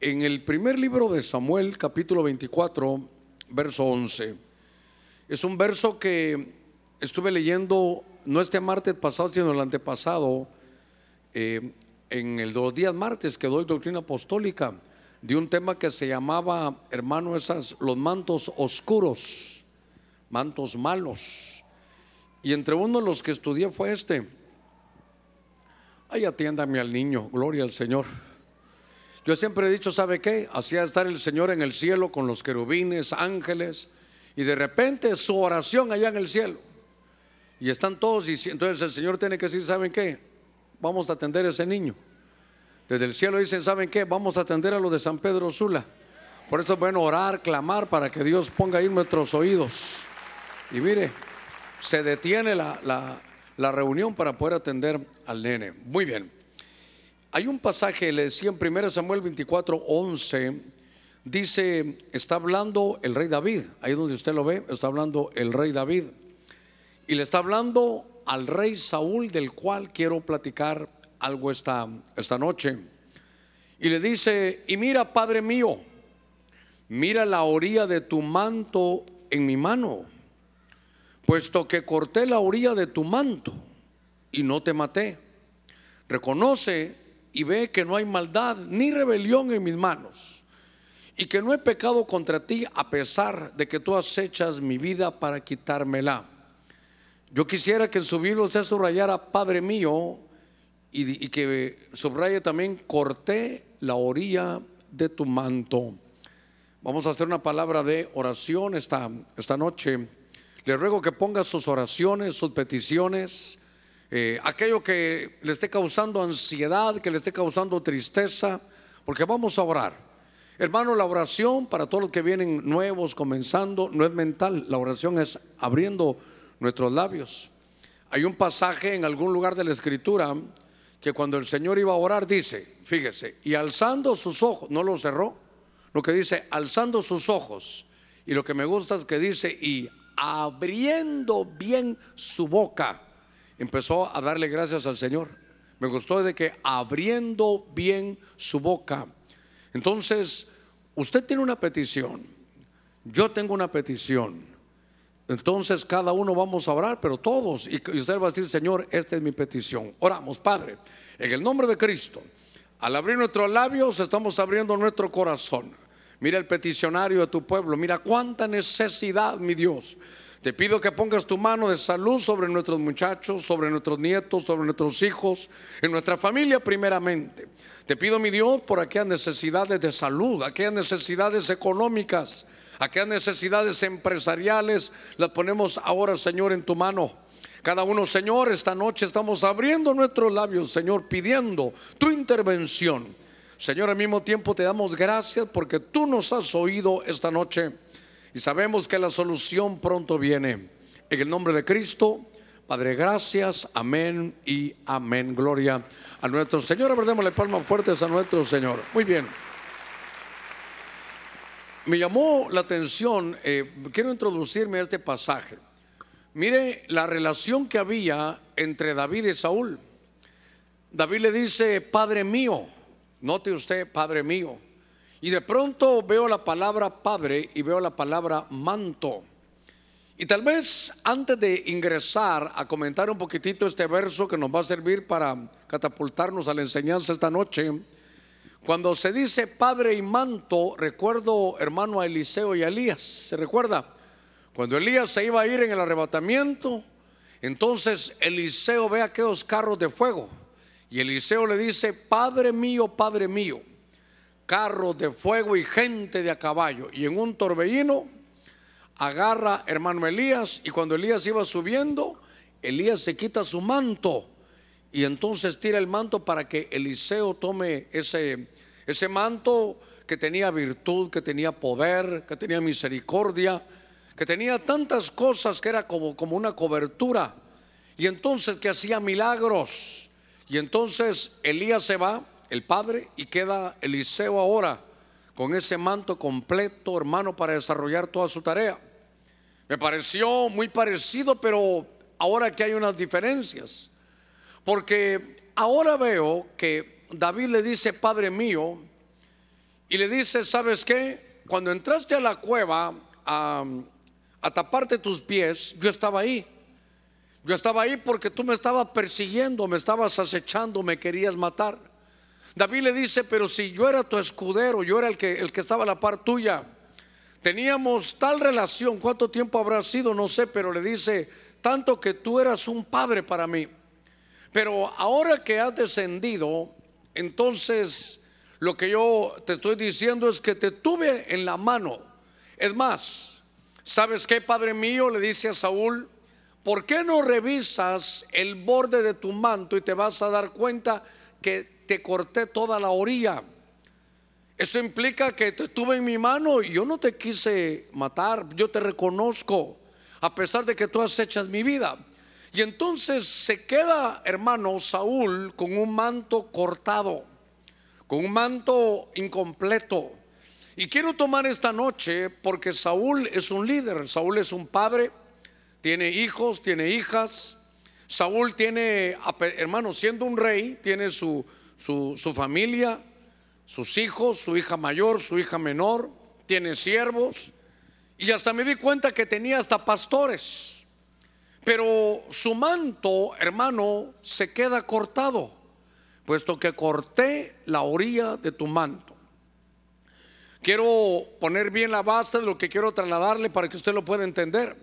en el primer libro de Samuel, capítulo 24, verso 11. Es un verso que estuve leyendo no este martes pasado, sino el antepasado, eh, en los días martes que doy doctrina apostólica, de un tema que se llamaba, hermano, esas, los mantos oscuros, mantos malos. Y entre uno de los que estudié fue este. Ay, atiéndame al niño, gloria al Señor. Yo siempre he dicho, ¿sabe qué? Hacía estar el Señor en el cielo con los querubines, ángeles, y de repente su oración allá en el cielo. Y están todos, y entonces el Señor tiene que decir, ¿saben qué? Vamos a atender a ese niño. Desde el cielo dicen, ¿saben qué? Vamos a atender a lo de San Pedro Sula. Por eso es bueno orar, clamar para que Dios ponga ahí nuestros oídos. Y mire, se detiene la, la, la reunión para poder atender al nene. Muy bien. Hay un pasaje, le decía en 1 Samuel 24, 11, dice, está hablando el rey David, ahí donde usted lo ve, está hablando el rey David. Y le está hablando al rey Saúl, del cual quiero platicar algo esta, esta noche. Y le dice, y mira, Padre mío, mira la orilla de tu manto en mi mano, puesto que corté la orilla de tu manto y no te maté. Reconoce y ve que no hay maldad ni rebelión en mis manos y que no he pecado contra ti a pesar de que tú acechas mi vida para quitármela. Yo quisiera que en su Biblia usted subrayara, Padre mío, y, que subraye también, corté la orilla de tu manto. Vamos a hacer una palabra de oración esta, esta noche. Le ruego que ponga sus oraciones, sus peticiones, eh, aquello que le esté causando ansiedad, que le esté causando tristeza, porque vamos a orar. Hermano, la oración para todos los que vienen nuevos, comenzando, no es mental, la oración es abriendo nuestros labios. Hay un pasaje en algún lugar de la escritura que cuando el Señor iba a orar dice, fíjese, y alzando sus ojos, no lo cerró, lo que dice, alzando sus ojos, y lo que me gusta es que dice, y abriendo bien su boca empezó a darle gracias al Señor. Me gustó de que abriendo bien su boca. Entonces, usted tiene una petición, yo tengo una petición. Entonces cada uno vamos a orar, pero todos. Y usted va a decir, Señor, esta es mi petición. Oramos, Padre, en el nombre de Cristo. Al abrir nuestros labios, estamos abriendo nuestro corazón. Mira el peticionario de tu pueblo. Mira cuánta necesidad, mi Dios. Te pido que pongas tu mano de salud sobre nuestros muchachos, sobre nuestros nietos, sobre nuestros hijos, en nuestra familia primeramente. Te pido, mi Dios, por aquellas necesidades de salud, aquellas necesidades económicas, aquellas necesidades empresariales, las ponemos ahora, Señor, en tu mano. Cada uno, Señor, esta noche estamos abriendo nuestros labios, Señor, pidiendo tu intervención. Señor, al mismo tiempo te damos gracias porque tú nos has oído esta noche. Y sabemos que la solución pronto viene. En el nombre de Cristo, Padre, gracias, amén y amén. Gloria a nuestro Señor. Abordémosle palmas fuertes a nuestro Señor. Muy bien. Me llamó la atención, eh, quiero introducirme a este pasaje. Mire la relación que había entre David y Saúl. David le dice, Padre mío, note usted, Padre mío. Y de pronto veo la palabra padre y veo la palabra manto. Y tal vez antes de ingresar a comentar un poquitito este verso que nos va a servir para catapultarnos a la enseñanza esta noche, cuando se dice padre y manto, recuerdo hermano a Eliseo y a Elías, ¿se recuerda? Cuando Elías se iba a ir en el arrebatamiento, entonces Eliseo ve aquellos carros de fuego y Eliseo le dice, Padre mío, Padre mío carros de fuego y gente de a caballo. Y en un torbellino agarra hermano Elías y cuando Elías iba subiendo, Elías se quita su manto y entonces tira el manto para que Eliseo tome ese, ese manto que tenía virtud, que tenía poder, que tenía misericordia, que tenía tantas cosas que era como, como una cobertura. Y entonces que hacía milagros. Y entonces Elías se va el padre y queda Eliseo ahora con ese manto completo, hermano, para desarrollar toda su tarea. Me pareció muy parecido, pero ahora que hay unas diferencias. Porque ahora veo que David le dice, Padre mío, y le dice, ¿sabes qué? Cuando entraste a la cueva a, a taparte tus pies, yo estaba ahí. Yo estaba ahí porque tú me estabas persiguiendo, me estabas acechando, me querías matar. David le dice, pero si yo era tu escudero, yo era el que, el que estaba a la par tuya, teníamos tal relación, cuánto tiempo habrá sido, no sé, pero le dice, tanto que tú eras un padre para mí. Pero ahora que has descendido, entonces lo que yo te estoy diciendo es que te tuve en la mano. Es más, ¿sabes qué, Padre mío? Le dice a Saúl, ¿por qué no revisas el borde de tu manto y te vas a dar cuenta que te corté toda la orilla? Eso implica que te tuve en mi mano y yo no te quise matar, yo te reconozco, a pesar de que tú has hecho mi vida. Y entonces se queda, hermano, Saúl con un manto cortado, con un manto incompleto. Y quiero tomar esta noche porque Saúl es un líder, Saúl es un padre, tiene hijos, tiene hijas. Saúl tiene, hermano, siendo un rey, tiene su, su, familia, sus hijos, su hija mayor, su hija menor, tiene siervos. Y hasta me di cuenta que tenía hasta pastores. Pero su manto, hermano, se queda cortado, puesto que corté la orilla de tu manto. Quiero poner bien la base de lo que quiero trasladarle para que usted lo pueda entender.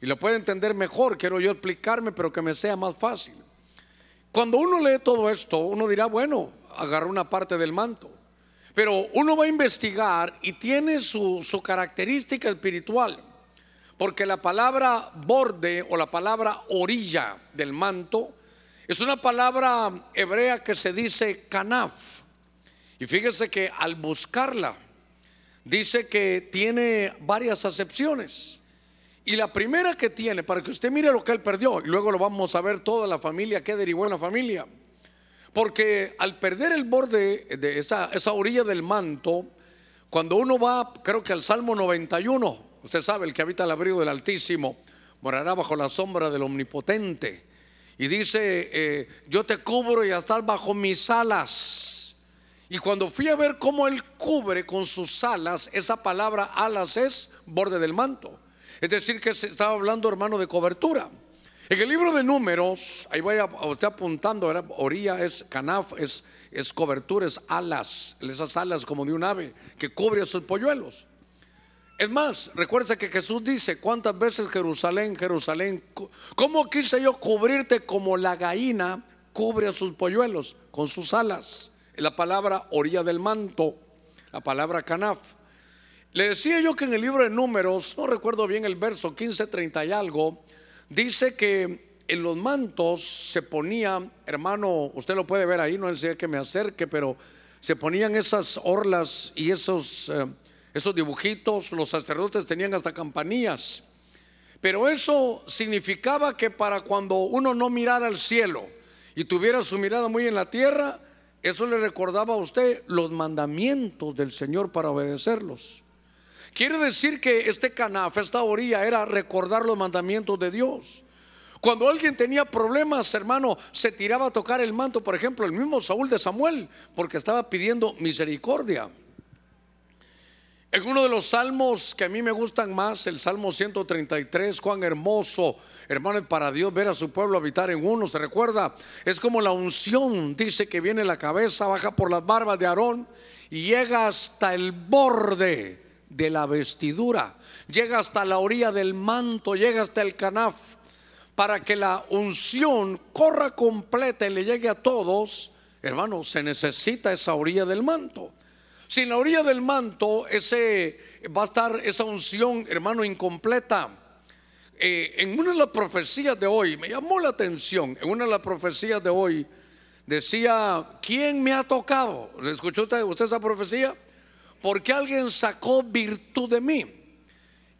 Y lo pueda entender mejor, quiero yo explicarme, pero que me sea más fácil. Cuando uno lee todo esto, uno dirá, bueno, agarra una parte del manto. Pero uno va a investigar y tiene su, su característica espiritual. Porque la palabra borde o la palabra orilla del manto es una palabra hebrea que se dice canaf. Y fíjese que al buscarla, dice que tiene varias acepciones. Y la primera que tiene, para que usted mire lo que él perdió, y luego lo vamos a ver toda la familia, que derivó en la familia. Porque al perder el borde de esa, orilla del manto, cuando uno va, creo que al Salmo 91, Usted sabe, el que habita al abrigo del Altísimo morará bajo la sombra del Omnipotente. Y dice, eh, yo te cubro y estás bajo mis alas. Y cuando fui a ver cómo Él cubre con sus alas, esa palabra alas es borde del manto. Es decir, que se estaba hablando, hermano, de cobertura. En el libro de números, ahí vaya usted apuntando, orilla es canaf, es, es cobertura, es alas, esas alas como de un ave que cubre a sus polluelos. Es más, recuerda que Jesús dice, ¿cuántas veces Jerusalén, Jerusalén? ¿Cómo quise yo cubrirte como la gallina cubre a sus polluelos con sus alas? La palabra orilla del manto, la palabra canaf. Le decía yo que en el libro de números, no recuerdo bien el verso 15, 30 y algo, dice que en los mantos se ponía, hermano, usted lo puede ver ahí, no sé que me acerque, pero se ponían esas orlas y esos... Eh, esos dibujitos, los sacerdotes tenían hasta campanillas. Pero eso significaba que para cuando uno no mirara al cielo y tuviera su mirada muy en la tierra, eso le recordaba a usted los mandamientos del Señor para obedecerlos. Quiere decir que este canaf, esta orilla, era recordar los mandamientos de Dios. Cuando alguien tenía problemas, hermano, se tiraba a tocar el manto, por ejemplo, el mismo Saúl de Samuel, porque estaba pidiendo misericordia. En uno de los salmos que a mí me gustan más, el Salmo 133, cuán hermoso, hermano, para Dios ver a su pueblo habitar en uno, ¿se recuerda? Es como la unción, dice que viene la cabeza, baja por las barbas de Aarón y llega hasta el borde de la vestidura, llega hasta la orilla del manto, llega hasta el canaf, para que la unción corra completa y le llegue a todos, hermano, se necesita esa orilla del manto. Si en la orilla del manto ese, va a estar esa unción, hermano, incompleta. Eh, en una de las profecías de hoy, me llamó la atención, en una de las profecías de hoy decía, ¿quién me ha tocado? ¿Escuchó usted, usted esa profecía? Porque alguien sacó virtud de mí.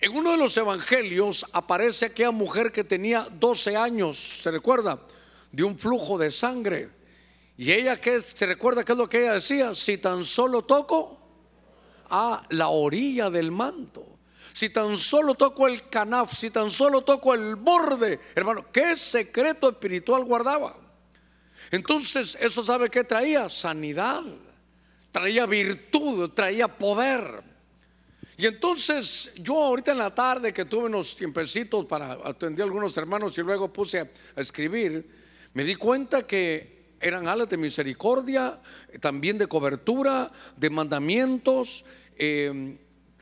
En uno de los evangelios aparece aquella mujer que tenía 12 años, ¿se recuerda? De un flujo de sangre. Y ella que se recuerda qué es lo que ella decía, si tan solo toco a la orilla del manto, si tan solo toco el canaf, si tan solo toco el borde, hermano, qué secreto espiritual guardaba. Entonces, eso sabe que traía sanidad, traía virtud, traía poder. Y entonces yo ahorita en la tarde que tuve unos tiempecitos para atender a algunos hermanos y luego puse a, escribir, me di cuenta que eran alas de misericordia, también de cobertura, de mandamientos. Eh,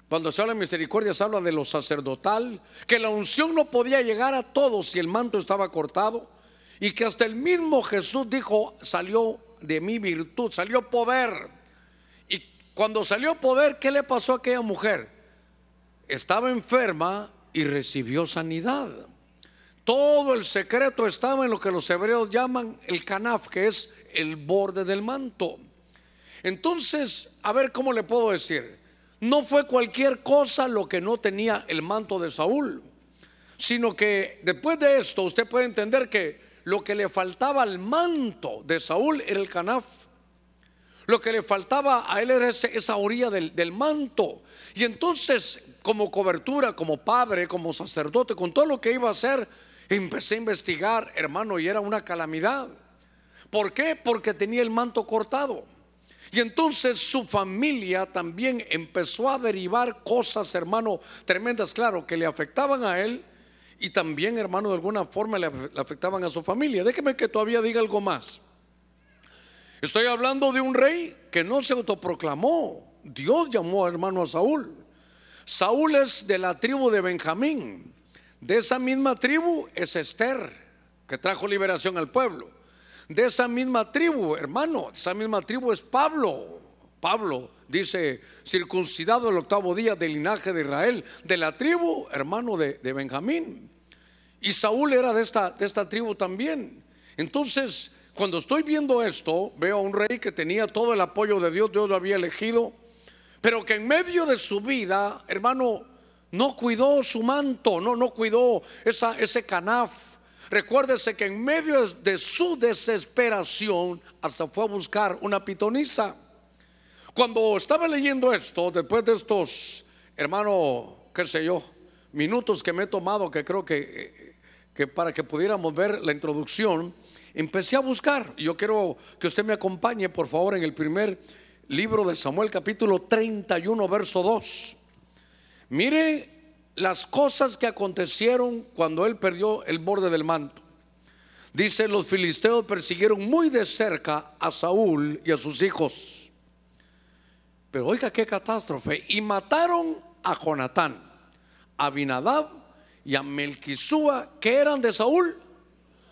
cuando se habla de misericordia se habla de lo sacerdotal, que la unción no podía llegar a todos si el manto estaba cortado y que hasta el mismo Jesús dijo, salió de mi virtud, salió poder. Cuando salió poder, ¿qué le pasó a aquella mujer? Estaba enferma y recibió sanidad. Todo el secreto estaba en lo que los hebreos llaman el canaf, que es el borde del manto. Entonces, a ver cómo le puedo decir. No fue cualquier cosa lo que no tenía el manto de Saúl, sino que después de esto usted puede entender que lo que le faltaba al manto de Saúl era el canaf. Lo que le faltaba a él era esa orilla del, del manto. Y entonces, como cobertura, como padre, como sacerdote, con todo lo que iba a hacer, empecé a investigar, hermano, y era una calamidad. ¿Por qué? Porque tenía el manto cortado. Y entonces su familia también empezó a derivar cosas, hermano, tremendas, claro, que le afectaban a él y también, hermano, de alguna forma le afectaban a su familia. Déjeme que todavía diga algo más. Estoy hablando de un rey que no se autoproclamó. Dios llamó hermano a Saúl. Saúl es de la tribu de Benjamín. De esa misma tribu es Esther, que trajo liberación al pueblo. De esa misma tribu, hermano, esa misma tribu es Pablo. Pablo dice, circuncidado el octavo día del linaje de Israel, de la tribu, hermano de, de Benjamín. Y Saúl era de esta, de esta tribu también. Entonces, cuando estoy viendo esto, veo a un rey que tenía todo el apoyo de Dios, Dios lo había elegido, pero que en medio de su vida, hermano, no cuidó su manto, no, no cuidó ese canaf. Recuérdese que en medio de su desesperación, hasta fue a buscar una pitonisa. Cuando estaba leyendo esto, después de estos, hermano, qué sé yo, minutos que me he tomado, que creo que, que para que pudiéramos ver la introducción, empecé a buscar. Yo quiero que usted me acompañe, por favor, en el primer libro de Samuel, capítulo 31, verso 2. Mire las cosas que acontecieron cuando él perdió el borde del manto. Dice, los filisteos persiguieron muy de cerca a Saúl y a sus hijos. Pero oiga qué catástrofe. Y mataron a Jonatán, a Abinadab y a Melquisúa, que eran de Saúl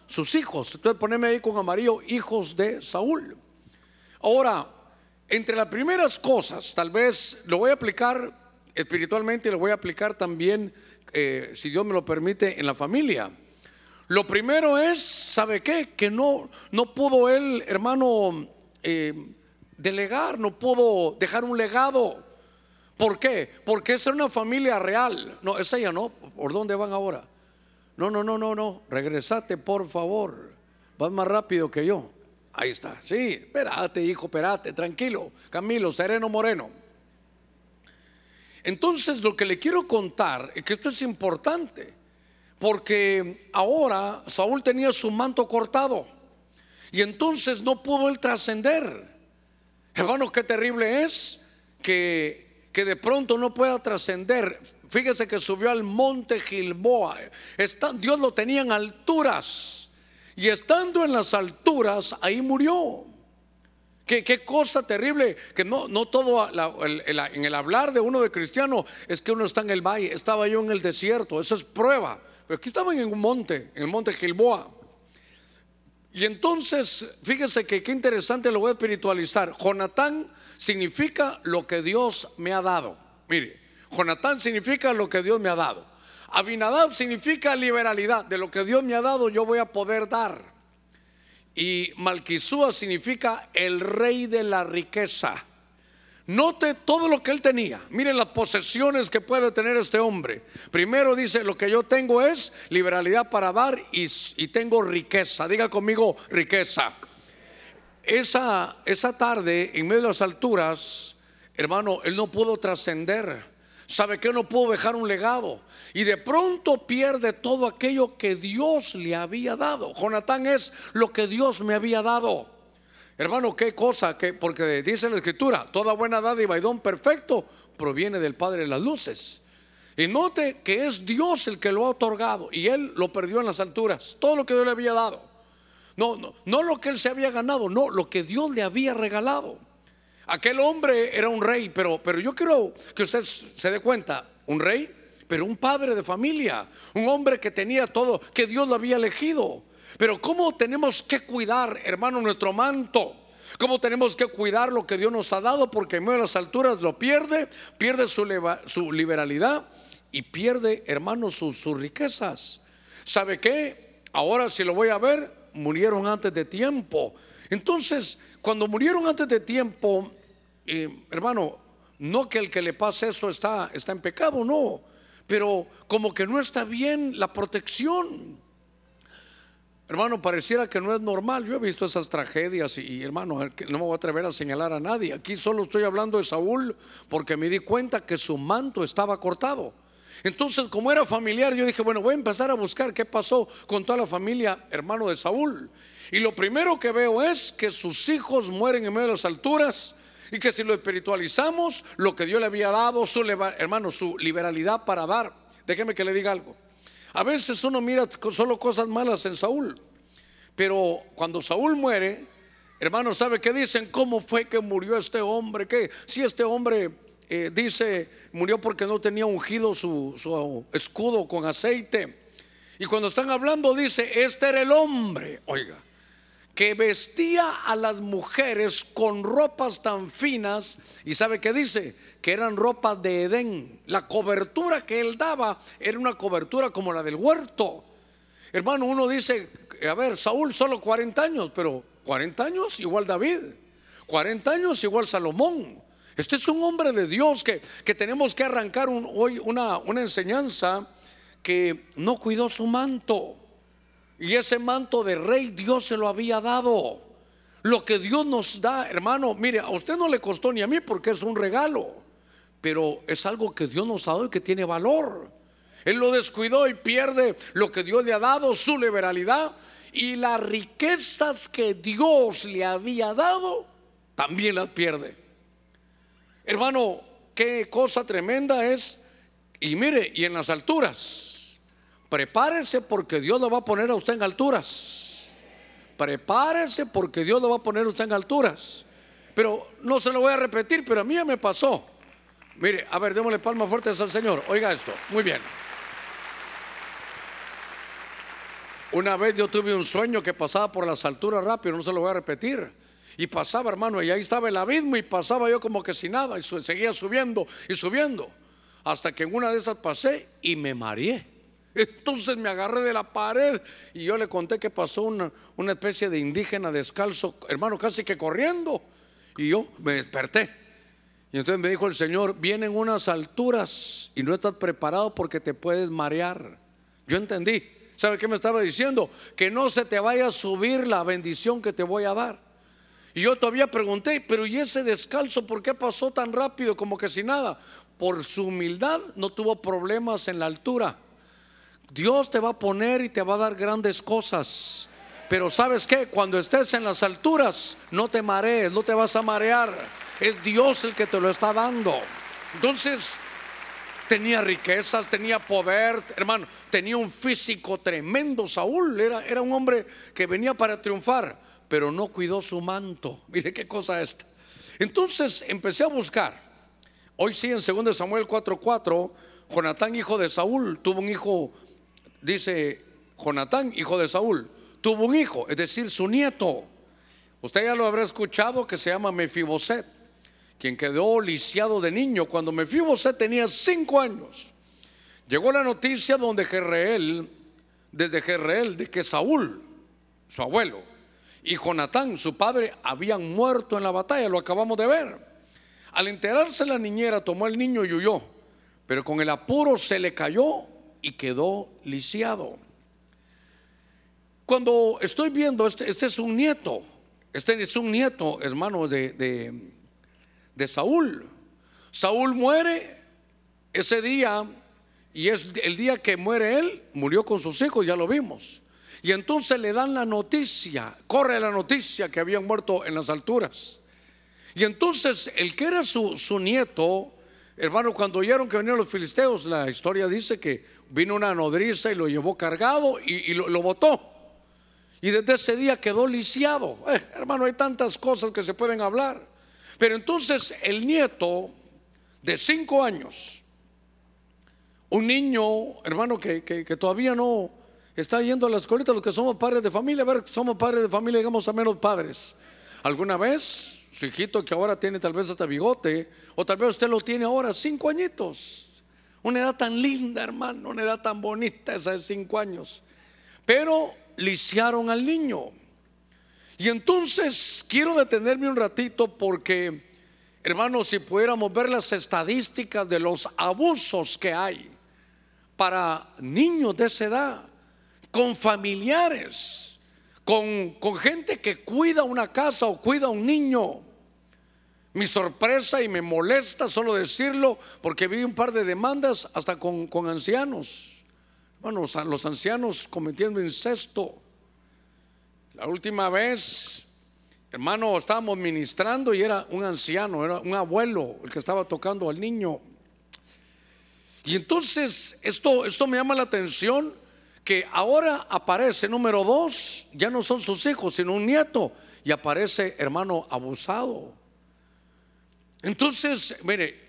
sus hijos. Entonces poneme ahí con amarillo, hijos de Saúl. Ahora, entre las primeras cosas, tal vez lo voy a aplicar espiritualmente y lo voy a aplicar también, eh, si Dios me lo permite, en la familia. Lo primero es, ¿sabe qué? Que no, no pudo él, hermano, eh, delegar, no pudo dejar un legado. ¿Por qué? Porque es una familia real. No, es ella, ¿no? ¿Por dónde van ahora? No, no, no, no, no. Regresate, por favor. Vas más rápido que yo. Ahí está. Sí, espérate, hijo, espérate, tranquilo. Camilo, sereno, moreno. Entonces, lo que le quiero contar es que esto es importante. Porque ahora Saúl tenía su manto cortado. Y entonces no pudo él trascender. Hermanos, qué terrible es que, que de pronto no pueda trascender Fíjese que subió al monte Gilboa. Dios lo tenía en alturas. Y estando en las alturas, ahí murió. Qué, cosa terrible, que no, no todo en el hablar de uno de cristiano es que uno está en el valle, estaba yo en el desierto, eso es prueba. Pero aquí estaban en un monte, en el monte Gilboa. Y entonces, fíjese que qué interesante lo voy a espiritualizar. Jonatán significa lo que Dios me ha dado. Mire, Jonatán significa lo que Dios me ha dado. Abinadab significa liberalidad. De lo que Dios me ha dado yo voy a poder dar. Y Malquisúa significa el rey de la riqueza. Note todo lo que él tenía. Miren las posesiones que puede tener este hombre. Primero dice, lo que yo tengo es liberalidad para dar y, y tengo riqueza. Diga conmigo riqueza. Esa, esa tarde, en medio de las alturas, hermano, él no pudo trascender sabe que no pudo dejar un legado y de pronto pierde todo aquello que Dios le había dado. Jonatán es lo que Dios me había dado. Hermano, qué cosa, que, porque dice la escritura, toda buena dádiva y don perfecto proviene del Padre de las luces. Y note que es Dios el que lo ha otorgado y él lo perdió en las alturas, todo lo que Dios le había dado. No, no, no lo que él se había ganado, no, lo que Dios le había regalado. Aquel hombre era un rey, pero, pero yo quiero que usted se dé cuenta, un rey, pero un padre de familia, un hombre que tenía todo, que Dios lo había elegido. Pero ¿cómo tenemos que cuidar, hermano, nuestro manto? ¿Cómo tenemos que cuidar lo que Dios nos ha dado? Porque en medio de las alturas lo pierde, pierde su, liberalidad y pierde, hermano, sus, sus riquezas. ¿Sabe qué? Ahora si lo voy a ver, murieron antes de tiempo. Entonces, cuando murieron antes de tiempo, eh, hermano, no que el que le pase eso está, está en pecado, no, pero como que no está bien la protección. Hermano, pareciera que no es normal. Yo he visto esas tragedias y, hermano, no me voy a atrever a señalar a nadie. Aquí solo estoy hablando de Saúl porque me di cuenta que su manto estaba cortado. Entonces, como era familiar, yo dije, bueno, voy a empezar a buscar qué pasó con toda la familia, hermano de Saúl. Y lo primero que veo es que sus hijos mueren en medio de las alturas y que si lo espiritualizamos, lo que Dios le había dado, su, hermano, su liberalidad para dar. Déjeme que le diga algo. A veces uno mira solo cosas malas en Saúl, pero cuando Saúl muere, hermano, ¿sabe qué dicen? ¿Cómo fue que murió este hombre? ¿Qué? Si este hombre eh, dice, murió porque no tenía ungido su, su escudo con aceite. Y cuando están hablando dice, este era el hombre, oiga, que vestía a las mujeres con ropas tan finas, y sabe que dice, que eran ropas de Edén. La cobertura que él daba era una cobertura como la del huerto. Hermano, uno dice, a ver, Saúl solo 40 años, pero 40 años igual David, 40 años igual Salomón. Este es un hombre de Dios que, que tenemos que arrancar hoy una, una enseñanza que no cuidó su manto. Y ese manto de rey Dios se lo había dado. Lo que Dios nos da, hermano, mire, a usted no le costó ni a mí porque es un regalo, pero es algo que Dios nos ha dado y que tiene valor. Él lo descuidó y pierde lo que Dios le ha dado, su liberalidad y las riquezas que Dios le había dado, también las pierde. Hermano, qué cosa tremenda es. Y mire, y en las alturas, Prepárese porque Dios lo va a poner a usted en alturas. Prepárese porque Dios lo va a poner a usted en alturas. Pero no se lo voy a repetir, pero a mí ya me pasó. Mire, a ver, démosle palmas fuertes al Señor. Oiga esto, muy bien. Una vez yo tuve un sueño que pasaba por las alturas rápido, no se lo voy a repetir. Y pasaba, hermano, y ahí estaba el abismo y pasaba yo como que sin nada y seguía subiendo y subiendo. Hasta que en una de estas pasé y me mareé. Entonces me agarré de la pared y yo le conté que pasó una, una especie de indígena descalzo, hermano, casi que corriendo. Y yo me desperté. Y entonces me dijo el Señor, vienen unas alturas y no estás preparado porque te puedes marear. Yo entendí. ¿Sabe qué me estaba diciendo? Que no se te vaya a subir la bendición que te voy a dar. Y yo todavía pregunté, pero ¿y ese descalzo por qué pasó tan rápido como que sin nada? Por su humildad no tuvo problemas en la altura. Dios te va a poner y te va a dar grandes cosas. Pero sabes que cuando estés en las alturas, no te marees, no te vas a marear. Es Dios el que te lo está dando. Entonces, tenía riquezas, tenía poder, hermano, tenía un físico tremendo. Saúl era, era un hombre que venía para triunfar, pero no cuidó su manto. Mire qué cosa esta. Entonces empecé a buscar. Hoy sí, en 2 Samuel 4:4, Jonatán, hijo de Saúl, tuvo un hijo dice Jonatán, hijo de Saúl, tuvo un hijo, es decir, su nieto. Usted ya lo habrá escuchado que se llama Mefiboset, quien quedó lisiado de niño cuando Mefiboset tenía cinco años. Llegó la noticia donde Jerreel, desde Jerreel, de que Saúl, su abuelo, y Jonatán, su padre, habían muerto en la batalla, lo acabamos de ver. Al enterarse la niñera tomó el niño y huyó, pero con el apuro se le cayó y quedó lisiado. Cuando estoy viendo, este, este es un nieto, este es un nieto, hermano, de, de, Saúl. Saúl muere ese día y es el día que muere él, murió con sus hijos, ya lo vimos. Y entonces le dan la noticia, corre la noticia que habían muerto en las alturas. Y entonces el que era su, su nieto, hermano, cuando oyeron que venían los filisteos, la historia dice que vino una nodriza y lo llevó cargado y, lo, botó. Y desde ese día quedó lisiado. Eh, hermano, hay tantas cosas que se pueden hablar. Pero entonces el nieto de cinco años, un niño, hermano, que, que todavía no, está yendo a la escuelita, los que somos padres de familia, a ver, somos padres de familia, digamos a menos padres. ¿Alguna vez su hijito que ahora tiene tal vez hasta bigote, o tal vez usted lo tiene ahora, cinco añitos? Una edad tan linda, hermano, una edad tan bonita esa de cinco años. Pero lisiaron al niño. Y entonces quiero detenerme un ratito porque, hermano, si pudiéramos ver las estadísticas de los abusos que hay para niños de esa edad, con familiares, con, gente que cuida una casa o cuida un niño. Mi sorpresa y me molesta solo decirlo porque vi un par de demandas hasta con, ancianos. Bueno, los ancianos cometiendo incesto. La última vez, hermano, estábamos ministrando y era un anciano, era un abuelo el que estaba tocando al niño. Y entonces esto, esto me llama la atención que ahora aparece número dos, ya no son sus hijos, sino un nieto, y aparece hermano abusado. Entonces, mire,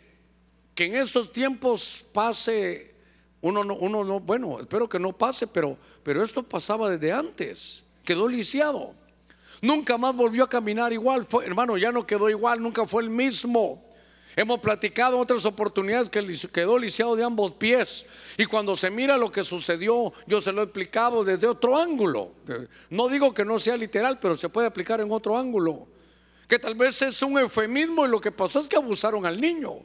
que en estos tiempos pase, uno no, uno no, bueno, espero que no pase, pero, pero esto pasaba desde antes, quedó lisiado. Nunca más volvió a caminar igual, fue, hermano, ya no quedó igual, nunca fue el mismo. Hemos platicado otras oportunidades que quedó lisiado de ambos pies. Y cuando se mira lo que sucedió, yo se lo he explicado desde otro ángulo. No digo que no sea literal, pero se puede aplicar en otro ángulo. Que tal vez es un eufemismo y lo que pasó es que abusaron al niño.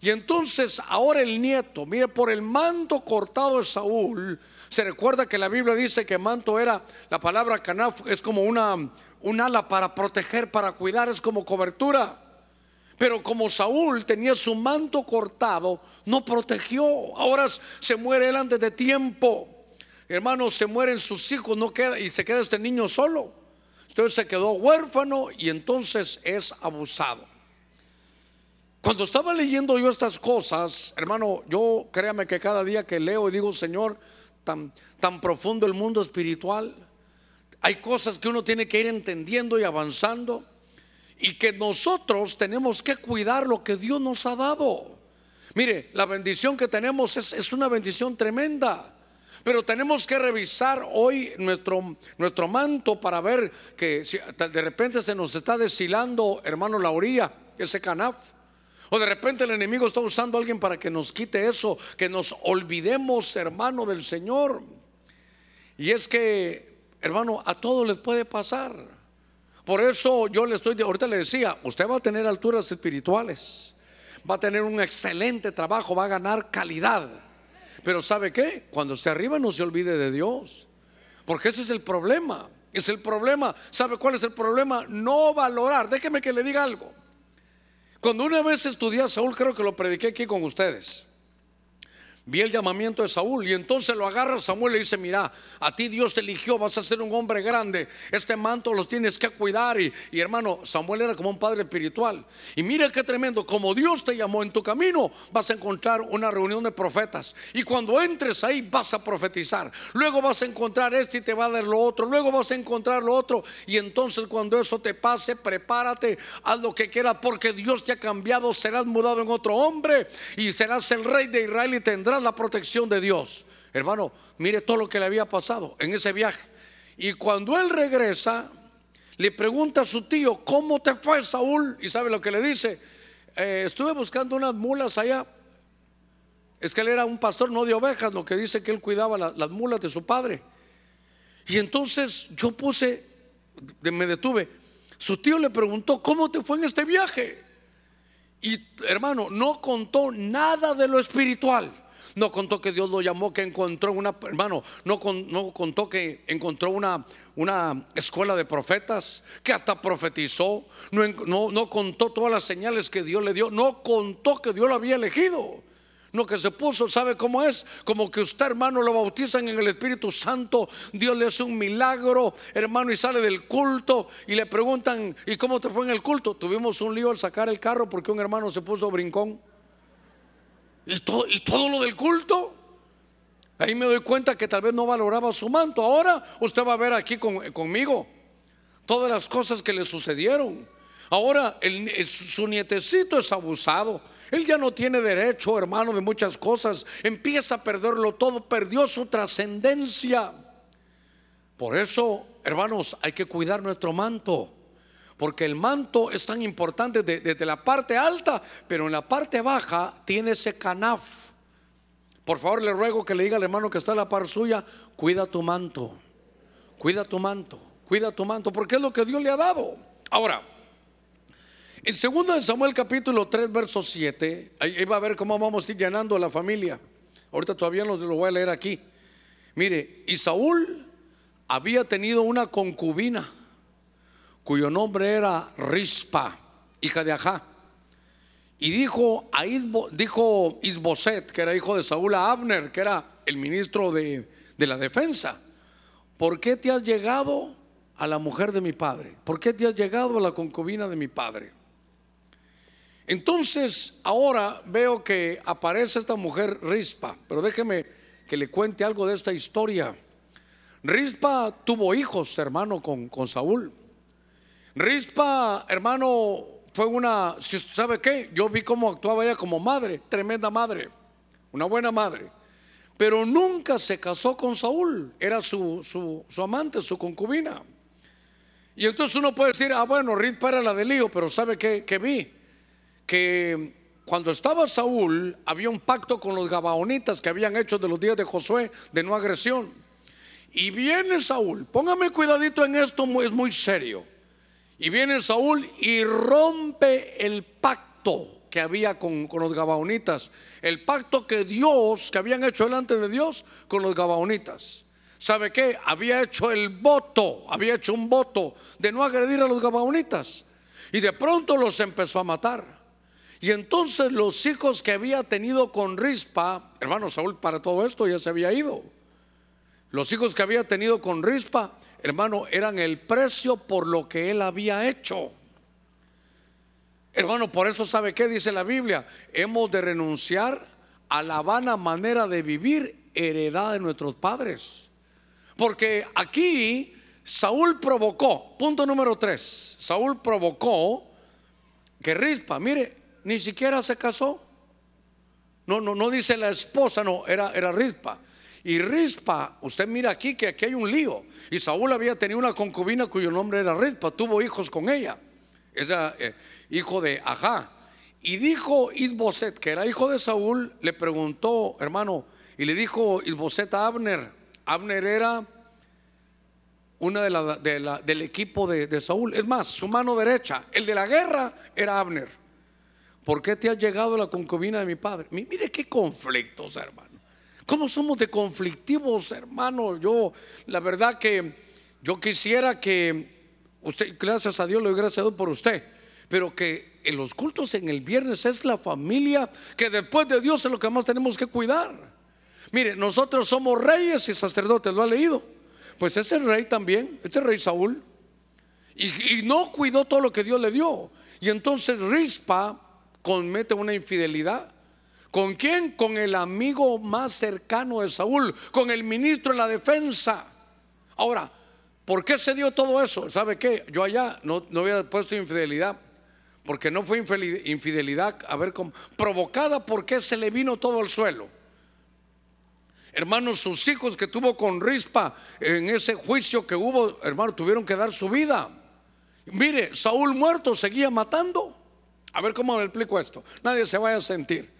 Y entonces ahora el nieto, mire, por el manto cortado de Saúl, se recuerda que la Biblia dice que manto era, la palabra canaf es como una, un ala para proteger, para cuidar, es como cobertura. Pero como Saúl tenía su manto cortado, no protegió. Ahora se muere él antes de tiempo. Hermanos, se mueren sus hijos, no queda y se queda este niño solo. Entonces se quedó huérfano y entonces es abusado. Cuando estaba leyendo yo estas cosas, hermano, yo créame que cada día que leo y digo, Señor, tan, tan profundo el mundo espiritual, hay cosas que uno tiene que ir entendiendo y avanzando y que nosotros tenemos que cuidar lo que Dios nos ha dado. Mire, la bendición que tenemos es, una bendición tremenda. Pero tenemos que revisar hoy nuestro, nuestro manto para ver que si de repente se nos está deshilando, hermano, la orilla, ese canaf. O de repente el enemigo está usando a alguien para que nos quite eso, que nos olvidemos, hermano, del Señor. Y es que, hermano, a todos les puede pasar. Por eso yo le estoy, ahorita le decía, usted va a tener alturas espirituales, va a tener un excelente trabajo, va a ganar calidad. Pero ¿sabe qué? Cuando esté arriba no se olvide de Dios. Porque ese es el problema. Es el problema. ¿Sabe cuál es el problema? No valorar. Déjeme que le diga algo. Cuando una vez estudié a Saúl, creo que lo prediqué aquí con ustedes vi el llamamiento de Saúl y entonces lo agarra Samuel y le dice, mira, a ti Dios te eligió, vas a ser un hombre grande, este manto los tienes que cuidar. Y, hermano, Samuel era como un padre espiritual. Y mira qué tremendo, como Dios te llamó en tu camino, vas a encontrar una reunión de profetas. Y cuando entres ahí vas a profetizar, luego vas a encontrar este y te va a dar lo otro, luego vas a encontrar lo otro. Y entonces cuando eso te pase, prepárate, haz lo que quieras porque Dios te ha cambiado, serás mudado en otro hombre y serás el rey de Israel y tendrás la protección de Dios. Hermano, mire todo lo que le había pasado en ese viaje. Y cuando él regresa, le pregunta a su tío, ¿cómo te fue Saúl? Y sabe lo que le dice, eh, estuve buscando unas mulas allá. Es que él era un pastor no de ovejas, lo que dice que él cuidaba las mulas de su padre. Y entonces yo puse, me detuve. Su tío le preguntó, ¿cómo te fue en este viaje? Y hermano, no contó nada de lo espiritual. No contó que Dios lo llamó, que encontró una, hermano, no, no contó que encontró una, una escuela de profetas, que hasta profetizó, no, no, no contó todas las señales que Dios le dio, no contó que Dios lo había elegido. No, que se puso, ¿sabe cómo es? Como que usted, hermano, lo bautizan en el Espíritu Santo, Dios le hace un milagro, hermano, y sale del culto y le preguntan, ¿y cómo te fue en el culto? Tuvimos un lío al sacar el carro porque un hermano se puso brincón. ¿Y todo, y todo lo del culto? Ahí me doy cuenta que tal vez no valoraba su manto. Ahora usted va a ver aquí conmigo todas las cosas que le sucedieron. Ahora su nietecito es abusado. Él ya no tiene derecho, hermano, de muchas cosas. Empieza a perderlo todo. Perdió su trascendencia. Por eso, hermanos, hay que cuidar nuestro manto. Porque el manto es tan importante desde la parte alta, pero en la parte baja tiene ese canaf por favor, le ruego que le diga al hermano que está en la par suya, cuida tu manto, cuida tu manto, cuida tu manto, porque es lo que Dios le ha dado. Ahora, en 2 Samuel capítulo 3, verso 7, ahí va a ver cómo vamos a ir llenando la familia. Ahorita todavía lo, lo voy a leer aquí. Mire, y Saúl había tenido una concubina cuyo nombre era Rispa, hija de Ajá. Y dijo, a Isboset, que era hijo de Saúl, a Abner, que era el ministro de, de la defensa, ¿por qué te has llegado a la mujer de mi padre? ¿Por qué te has llegado a la concubina de mi padre? Entonces ahora veo que aparece esta mujer Rispa, pero déjeme que le cuente algo de esta historia. Rispa tuvo hijos, hermano, con, con Saúl. Rispa, hermano, fue una, ¿sabe qué? Yo vi cómo actuaba ella como madre, tremenda madre, una buena madre. Pero nunca se casó con Saúl, era su, su, amante, su concubina. Y entonces uno puede decir, ah, bueno, Rit para la de lío, pero ¿sabe qué, qué vi? Que cuando estaba Saúl había un pacto con los gabaonitas que habían hecho de los días de Josué de no agresión. Y viene Saúl, póngame cuidadito en esto, es muy serio. Y viene Saúl y rompe el pacto que había con, los gabaonitas, el pacto que Dios, que habían hecho delante de Dios con los gabaonitas. ¿Sabe qué? Había hecho el voto, había hecho un voto de no agredir a los gabaonitas. Y de pronto los empezó a matar. Y entonces los hijos que había tenido con Rispa, hermano Saúl, para todo esto ya se había ido. Los hijos que había tenido con Rispa hermano, eran el precio por lo que él había hecho. Hermano, por eso sabe qué dice la Biblia. Hemos de renunciar a la vana manera de vivir heredada de nuestros padres. Porque aquí Saúl provocó, punto número tres, Saúl provocó que Rispa, mire, ni siquiera se casó. No, no, no dice la esposa, no, era, era Rispa. Y Rispa, usted mira aquí que aquí hay un lío. Y Saúl había tenido una concubina cuyo nombre era Rispa, tuvo hijos con ella. Era eh, hijo de Ajá. Y dijo Isboset, que era hijo de Saúl, le preguntó, hermano, y le dijo Isboset a Abner. Abner era una de la, del equipo de, de Saúl. Es más, su mano derecha, el de la guerra, era Abner. ¿Por qué te has llegado la concubina de mi padre? Mire qué conflictos, hermano. ¿Cómo somos de conflictivos, hermano? Yo, la verdad que yo quisiera que usted, gracias a Dios, le doy gracias a Dios por usted, pero que en los cultos en el viernes es la familia que después de Dios es lo que más tenemos que cuidar. Mire, nosotros somos reyes y sacerdotes, ¿lo ha leído? Pues ese rey también, este rey Saúl, y, y no cuidó todo lo que Dios le dio. Y entonces Rispa comete una infidelidad ¿Con quién? Con el amigo más cercano de Saúl, con el ministro de la defensa. Ahora, ¿por qué se dio todo eso? ¿Sabe qué? Yo allá no, había puesto infidelidad, porque no fue infidelidad, a ver, cómo, provocada porque se le vino todo el suelo. Hermanos, sus hijos que tuvo con Rispa en ese juicio que hubo, hermano, tuvieron que dar su vida. Mire, Saúl muerto seguía matando. A ver cómo me explico esto. Nadie se vaya a sentir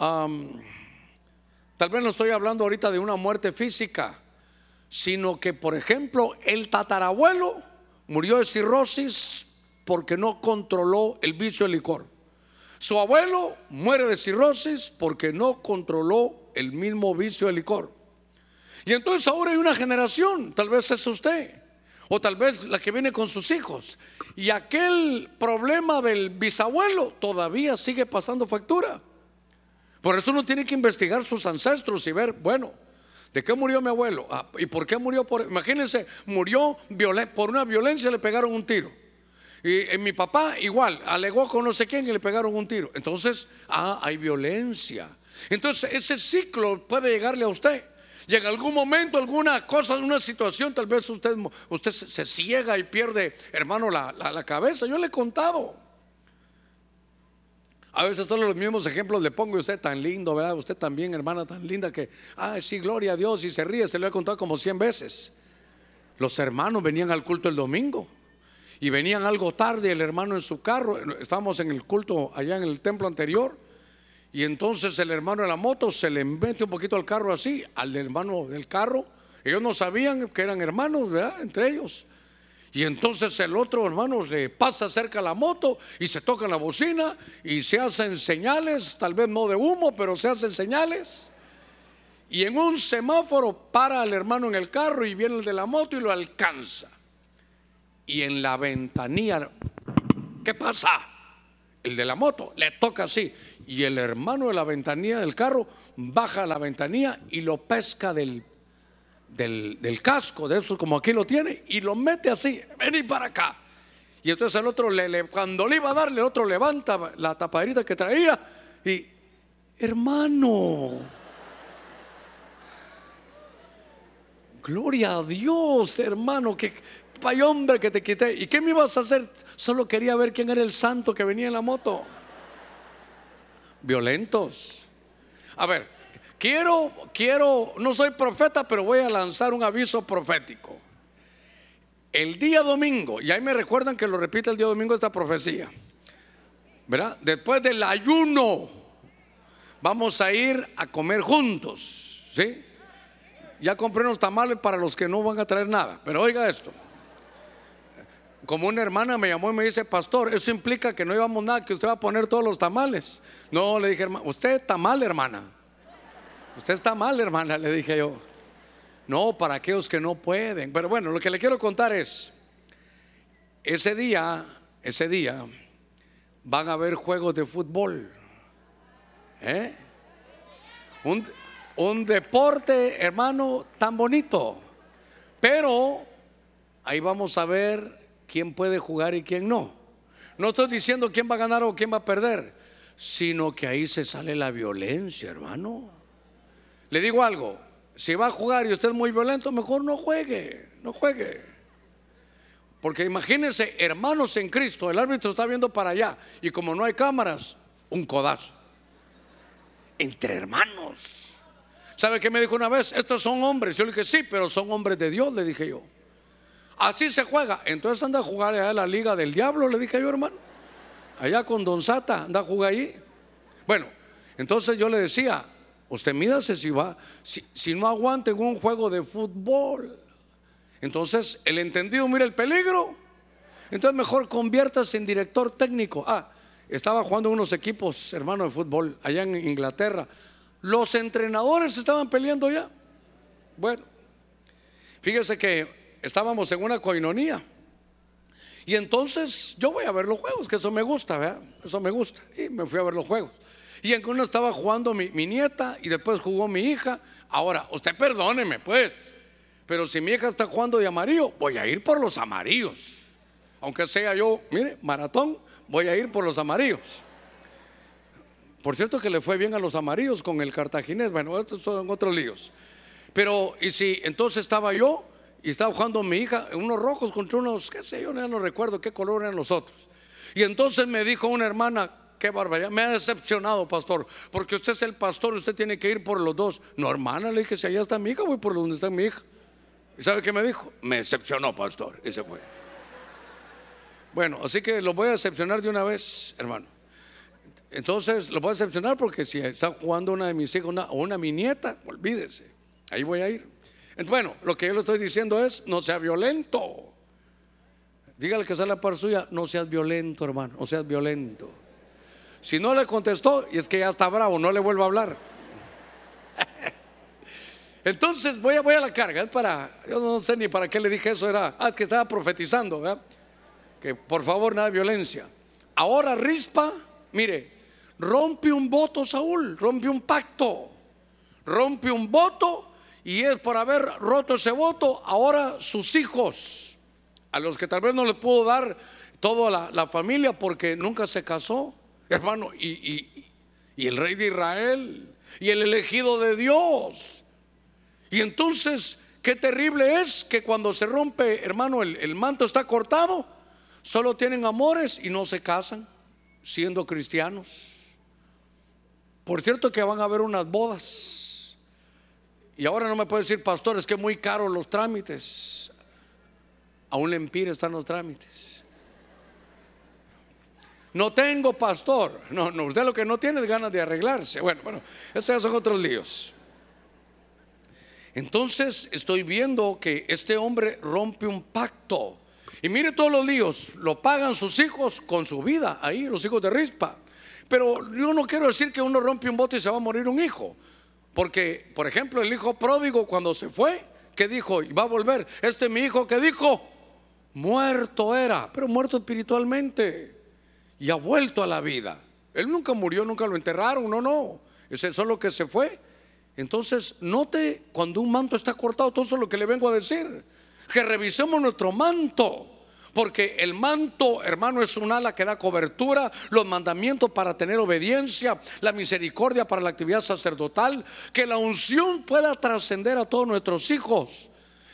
tal vez no estoy hablando ahorita de una muerte física, sino que, por ejemplo, el tatarabuelo murió de cirrosis porque no controló el vicio del licor. Su abuelo muere de cirrosis porque no controló el mismo vicio del licor. Y entonces ahora hay una generación, tal vez es usted, o tal vez la que viene con sus hijos. Y aquel problema del bisabuelo todavía sigue pasando factura. Por eso uno tiene que investigar sus ancestros y ver, bueno, ¿de qué murió mi abuelo? Ah, ¿Y por qué murió? Por, imagínense, murió por una violencia, le pegaron un tiro. Y en mi papá igual, alegó con no sé quién y le pegaron un tiro. Entonces, ah, hay violencia. Entonces, ese ciclo puede llegarle a usted. Y en algún momento, alguna cosa, una situación, tal vez usted, usted se, ciega y pierde, hermano, la, la cabeza. Yo le he contado. A veces todos los mismos ejemplos le pongo y usted tan lindo, ¿verdad? Usted también, hermana, tan linda que, ay, sí, gloria a Dios, y se ríe, se lo he contado como cien veces. Los hermanos venían al culto el domingo y venían algo tarde, el hermano en su carro, estábamos en el culto allá en el templo anterior, y entonces el hermano en la moto se le mete un poquito al carro así, al hermano del carro, ellos no sabían que eran hermanos, ¿verdad? Entre ellos. Y entonces el otro hermano le pasa cerca la moto y se toca la bocina y se hacen señales, tal vez no de humo, pero se hacen señales. Y en un semáforo para el hermano en el carro y viene el de la moto y lo alcanza. Y en la ventanilla, ¿qué pasa? El de la moto le toca así. Y el hermano de la ventanilla del carro baja la ventanilla y lo pesca del del, casco, de eso como aquí lo tiene, y lo mete así, vení para acá. Y entonces el otro, le, cuando le iba a darle, el otro levanta la tapaderita que traía y, hermano, gloria a Dios, hermano, que pay hombre que te quité. ¿Y qué me ibas a hacer? Solo quería ver quién era el santo que venía en la moto. Violentos. A ver, Quiero, quiero, no soy profeta, pero voy a lanzar un aviso profético. El día domingo, y ahí me recuerdan que lo repite el día domingo esta profecía, ¿verdad? Después del ayuno, vamos a ir a comer juntos, ¿sí? Ya compré unos tamales para los que no van a traer nada, pero oiga esto. Como una hermana me llamó y me dice, pastor, eso implica que no íbamos nada, que usted va a poner todos los tamales. No, le dije, usted tamal, hermana. Usted está mal, hermana, le dije yo. No, para aquellos que no pueden. Pero bueno, lo que le quiero contar es, ese día, ese día, van a haber juegos de fútbol. ¿Eh? Un, un deporte, hermano, tan bonito. Pero ahí vamos a ver quién puede jugar y quién no. No estoy diciendo quién va a ganar o quién va a perder, sino que ahí se sale la violencia, hermano. Le digo algo, si va a jugar y usted es muy violento, mejor no juegue, no juegue. Porque imagínense, hermanos en Cristo, el árbitro está viendo para allá y como no hay cámaras, un codazo. Entre hermanos. ¿Sabe qué me dijo una vez? Estos son hombres. Yo le dije, sí, pero son hombres de Dios, le dije yo. Así se juega. Entonces anda a jugar allá en la liga del diablo, le dije yo, hermano. Allá con Don Sata, anda a jugar ahí. Bueno, entonces yo le decía, Usted mídase si va, si, no aguanta en un juego de fútbol. Entonces, el entendido mira el peligro. Entonces, mejor conviértase en director técnico. Ah, estaba jugando unos equipos, hermano, de fútbol allá en Inglaterra. Los entrenadores estaban peleando ya. Bueno, fíjese que estábamos en una coinonía. Y entonces yo voy a ver los juegos, que eso me gusta, ¿verdad? Eso me gusta. Y me fui a ver los juegos. Y en uno estaba jugando mi, nieta y después jugó mi hija. Ahora, usted perdóneme, pues. Pero si mi hija está jugando de amarillo, voy a ir por los amarillos. Aunque sea yo, mire, maratón, voy a ir por los amarillos. Por cierto que le fue bien a los amarillos con el cartaginés. Bueno, estos son otros líos. Pero, y si entonces estaba yo y estaba jugando mi hija, unos rojos contra unos, qué sé yo, no recuerdo qué color eran los otros. Y entonces me dijo una hermana, qué barbaridad. Me ha decepcionado, pastor, porque usted es el pastor, usted tiene que ir por los dos. No, hermana, le dije, si allá está mi hija, voy por donde está mi hija. ¿Y sabe qué me dijo? Me decepcionó, pastor, y se fue. Bueno, así que lo voy a decepcionar de una vez, hermano. Entonces lo voy a decepcionar porque si está jugando una de mis hijas o una, mi nieta, olvídese, ahí voy a ir. Bueno, lo que yo le estoy diciendo es, no sea violento. Dígale que sea la par suya, no seas violento, hermano, no seas violento. Si no le contestó, y es que ya está bravo, no le vuelvo a hablar. Entonces voy a, la carga, es para, yo no sé ni para qué le dije eso, era, ah, es que estaba profetizando, Que por favor nada de violencia. Ahora rispa, mire, rompe un voto Saúl, rompe un pacto, rompe un voto y es por haber roto ese voto, ahora sus hijos, a los que tal vez no les pudo dar toda la, familia porque nunca se casó, hermano, y, y el rey de Israel, y el elegido de Dios. Y entonces, qué terrible es que cuando se rompe, hermano, el, el manto está cortado, solo tienen amores y no se casan, siendo cristianos. Por cierto que van a haber unas bodas. Y ahora no me puede decir, pastor, es que muy caro los trámites. A un empire están los trámites. No tengo pastor. No, no, usted lo que no tiene es ganas de arreglarse. Bueno, bueno, esos son otros líos. Entonces estoy viendo que este hombre rompe un pacto. Y mire todos los líos, lo pagan sus hijos con su vida, ahí los hijos de Rispa. Pero yo no quiero decir que uno rompe un voto y se va a morir un hijo. Porque, por ejemplo, el hijo pródigo cuando se fue, ¿qué dijo? Y va a volver. Este mi hijo que dijo, muerto era, pero muerto espiritualmente. Y ha vuelto a la vida. Él nunca murió, nunca lo enterraron, no, no. Es solo que se fue. Entonces, note cuando un manto está cortado, todo eso es lo que le vengo a decir. Que revisemos nuestro manto. Porque el manto, hermano, es un ala que da cobertura, los mandamientos para tener obediencia, la misericordia para la actividad sacerdotal, que la unción pueda trascender a todos nuestros hijos.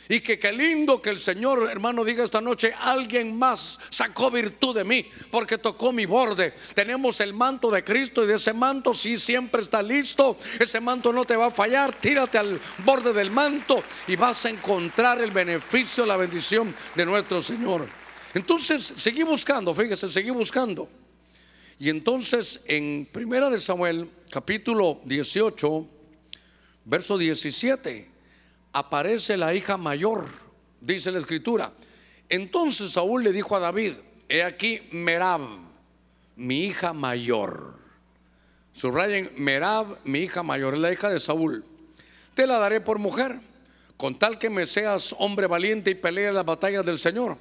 Y que qué lindo que el Señor, hermano, diga esta noche, alguien más sacó virtud de mí porque tocó mi borde. Tenemos el manto de Cristo y de ese manto sí siempre está listo. Ese manto no te va a fallar. Tírate al borde del manto y vas a encontrar el beneficio, la bendición de nuestro Señor. Entonces, seguí buscando, fíjese, seguí buscando. Y entonces en Primera de Samuel, capítulo 18, verso 17 aparece la hija mayor, dice la escritura. Entonces Saúl le dijo a David, he aquí Merab, mi hija mayor. Subrayen, Merab, mi hija mayor, es la hija de Saúl. Te la daré por mujer, con tal que me seas hombre valiente y pelee las batallas del Señor.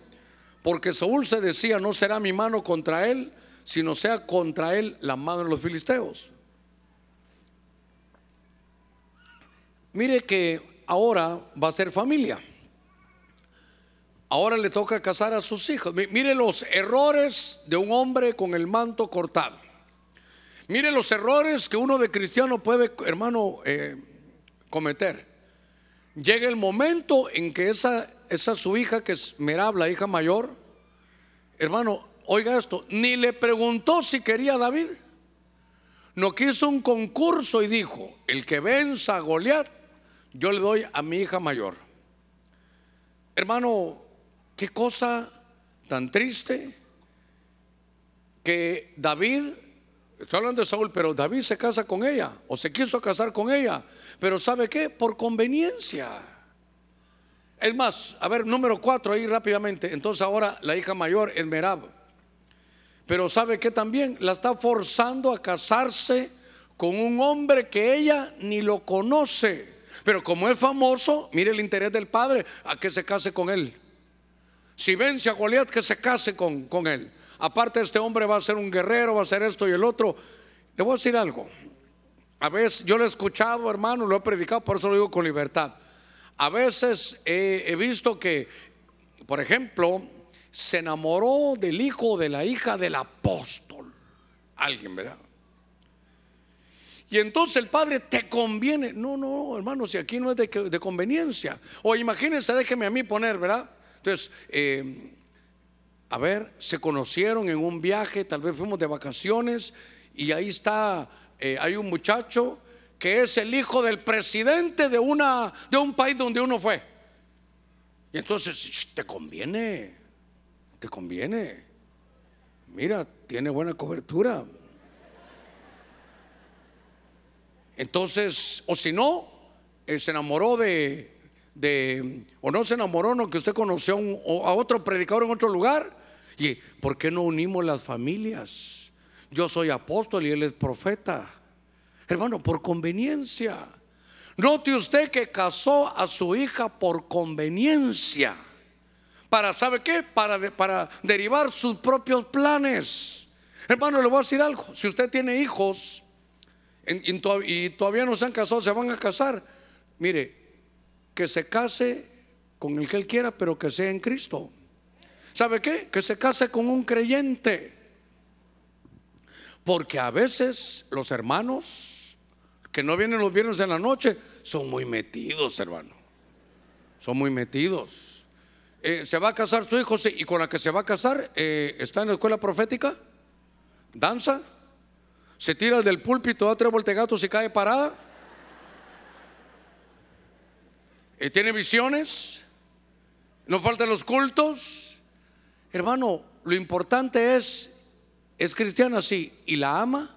Porque Saúl se decía, no será mi mano contra él, sino sea contra él la mano de los filisteos. Mire que ahora va a ser familia. Ahora le toca casar a sus hijos. Mire los errores de un hombre con el manto cortado. Mire los errores que uno de cristiano puede, hermano, eh, cometer. Llega el momento en que esa, esa su hija, que es Merab, la hija mayor, hermano, oiga esto, ni le preguntó si quería David. No quiso un concurso y dijo, el que venza a Goliat yo le doy a mi hija mayor. Hermano, qué cosa tan triste que David, estoy hablando de Saúl, pero David se casa con ella o se quiso casar con ella, pero ¿sabe qué? Por conveniencia. Es más, a ver, número cuatro ahí rápidamente. Entonces ahora la hija mayor es Merab. Pero ¿sabe qué también? La está forzando a casarse con un hombre que ella ni lo conoce. Pero como es famoso, mire el interés del padre a que se case con él. Si vence a Goliat, que se case con, con él. Aparte, este hombre va a ser un guerrero, va a ser esto y el otro. Le voy a decir algo. A veces yo lo he escuchado, hermano, lo he predicado, por eso lo digo con libertad. A veces he visto que, por ejemplo, se enamoró del hijo de la hija del apóstol. Alguien, ¿verdad? Y entonces el padre te conviene. No, no, hermano, si aquí no es de, conveniencia. O imagínense, déjeme a mí poner, ¿verdad? Entonces, eh, a ver, se conocieron en un viaje, tal vez fuimos de vacaciones y ahí está, eh, hay un muchacho que es el hijo del presidente de, una, de un país donde uno fue. Y entonces, te conviene, te conviene. Mira, tiene buena cobertura. Entonces, o si no, eh, se enamoró de, o no se enamoró, no, que usted conoció a, otro predicador en otro lugar. ¿Y por qué no unimos las familias? Yo soy apóstol y él es profeta. Hermano, por conveniencia. Note usted que casó a su hija por conveniencia. Para, ¿sabe qué? Para, para derivar sus propios planes. Hermano, le voy a decir algo. Si usted tiene hijos y todavía no se han casado, se van a casar, mire, que se case con el que él quiera, pero que sea en Cristo. ¿Sabe qué? Que se case con un creyente. Porque a veces los hermanos que no vienen los viernes en la noche son muy metidos, hermano. Son muy metidos. Eh, se va a casar su hijo y con la que se va a casar eh, está en la escuela profética, danza, se tira del púlpito, da tres voltegatos y cae parada. Y tiene visiones, no faltan los cultos. Hermano, lo importante es, es cristiana, sí, y la ama.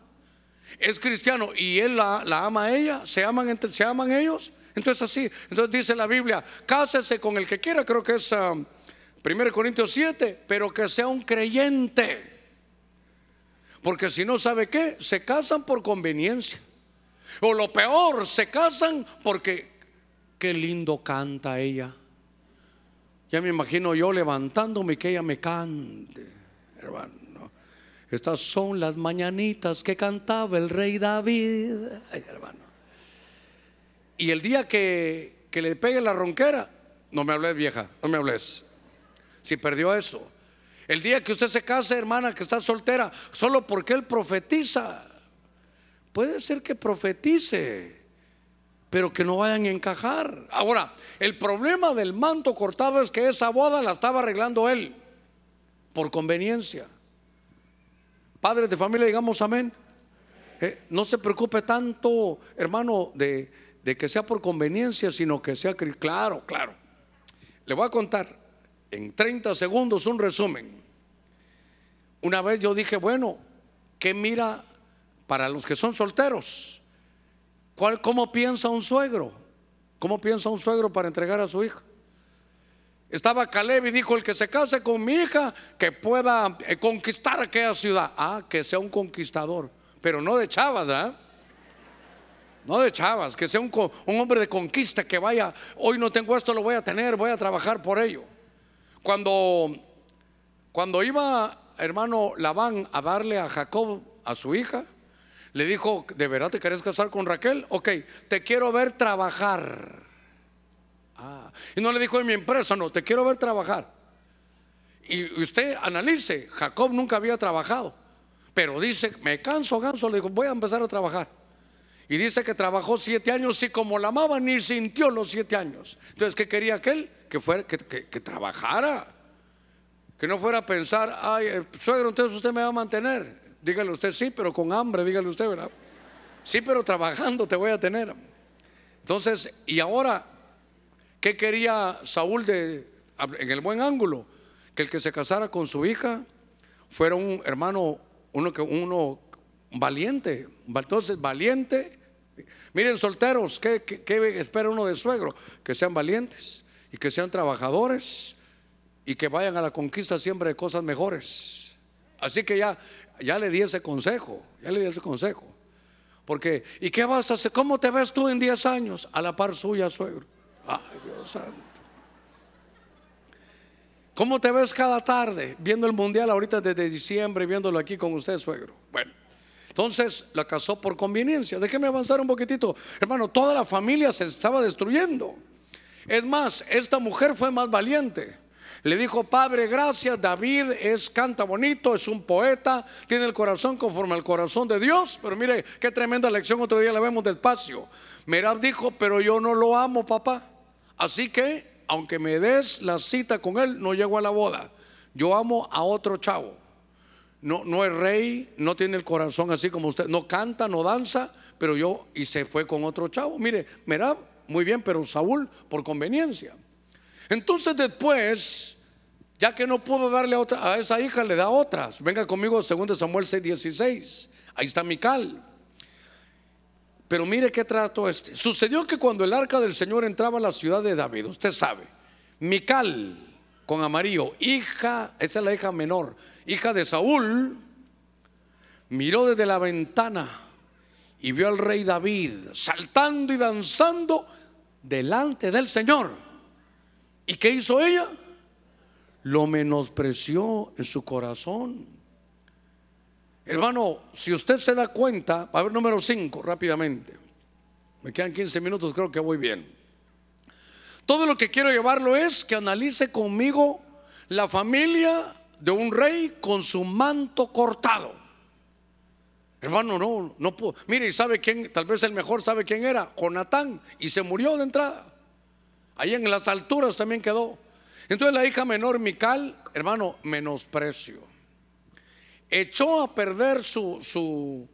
Es cristiano y él la, ama a ella, se aman, se aman ellos. Entonces así, entonces dice la Biblia, cásese con el que quiera, creo que es 1 um, Corintios 7, pero que sea un creyente. Porque si no sabe qué, se casan por conveniencia. O lo peor, se casan porque qué lindo canta ella. Ya me imagino yo levantándome que ella me cante, hermano. Estas son las mañanitas que cantaba el rey David, hermano. Y el día que, que le pegue la ronquera, no me hables vieja, no me hables. Si perdió eso. El día que usted se case, hermana, que está soltera, solo porque él profetiza. Puede ser que profetice, pero que no vayan a encajar. Ahora, el problema del manto cortado es que esa boda la estaba arreglando él, por conveniencia. Padres de familia, digamos amén. Eh, no se preocupe tanto, hermano, de, de que sea por conveniencia, sino que sea claro, claro. Le voy a contar en 30 segundos un resumen. Una vez yo dije, bueno, ¿qué mira para los que son solteros? ¿Cuál, ¿Cómo piensa un suegro? ¿Cómo piensa un suegro para entregar a su hija? Estaba Caleb y dijo, el que se case con mi hija, que pueda eh, conquistar aquella ciudad. Ah, que sea un conquistador, pero no de chavas, ¿eh? No de chavas, que sea un, un hombre de conquista, que vaya, hoy no tengo esto, lo voy a tener, voy a trabajar por ello. Cuando, cuando iba hermano Labán a darle a Jacob a su hija, le dijo, ¿de verdad te querés casar con Raquel? Ok, te quiero ver trabajar. Ah, y no le dijo en mi empresa, no, te quiero ver trabajar. Y usted analice, Jacob nunca había trabajado, pero dice, me canso, ganso, le dijo, voy a empezar a trabajar. Y dice que trabajó siete años y como la amaba ni sintió los siete años. Entonces, ¿qué quería aquel? Que fuera, que, que trabajara. Que no fuera a pensar, ay, eh, suegro, entonces usted me va a mantener. Dígale usted sí, pero con hambre, dígale usted, ¿verdad? Sí, pero trabajando te voy a tener. Entonces, y ahora, ¿qué quería Saúl de, en el buen ángulo? Que el que se casara con su hija fuera un hermano, uno que uno valiente. Entonces, valiente. Miren, solteros, ¿qué, qué espera uno de suegro? Que sean valientes y que sean trabajadores y que vayan a la conquista siempre de cosas mejores. Así que ya, ya le di ese consejo, ya le di ese consejo. Porque, ¿y qué vas a hacer? ¿Cómo te ves tú en 10 años? A la par suya, suegro. Ay, Dios santo. ¿Cómo te ves cada tarde viendo el mundial ahorita desde diciembre, viéndolo aquí con usted, suegro? Bueno, entonces la casó por conveniencia. Déjeme avanzar un poquitito. Hermano, toda la familia se estaba destruyendo. Es más, esta mujer fue más valiente. Le dijo, Padre, gracias, David es canta bonito, es un poeta, tiene el corazón conforme al corazón de Dios. Pero mire, qué tremenda lección, otro día la vemos despacio. Merab dijo, pero yo no lo amo, papá. Así que, aunque me des la cita con él, no llego a la boda. Yo amo a otro chavo. No, no es rey, no tiene el corazón así como usted, no canta, no danza, pero yo, y se fue con otro chavo. Mire, Merab, muy bien, pero Saúl, por conveniencia. Entonces después, ya que no pudo darle a, otra, a esa hija, le da otras. Venga conmigo a 2 Samuel 6:16. Ahí está Mical. Pero mire qué trato este. Sucedió que cuando el arca del Señor entraba a la ciudad de David, usted sabe, Mical con amarillo, hija, esa es la hija menor, hija de Saúl, miró desde la ventana y vio al rey David saltando y danzando delante del Señor. ¿Y qué hizo ella? Lo menospreció en su corazón. Hermano, si usted se da cuenta, a ver número 5 rápidamente. Me quedan 15 minutos, creo que voy bien. Todo lo que quiero llevarlo es que analice conmigo la familia de un rey con su manto cortado. Hermano, no, no puedo. Mire, ¿y sabe quién? Tal vez el mejor sabe quién era, Jonatán, y se murió de entrada. Ahí en las alturas también quedó. Entonces la hija menor, Mical, hermano, menosprecio. Echó a perder su, su,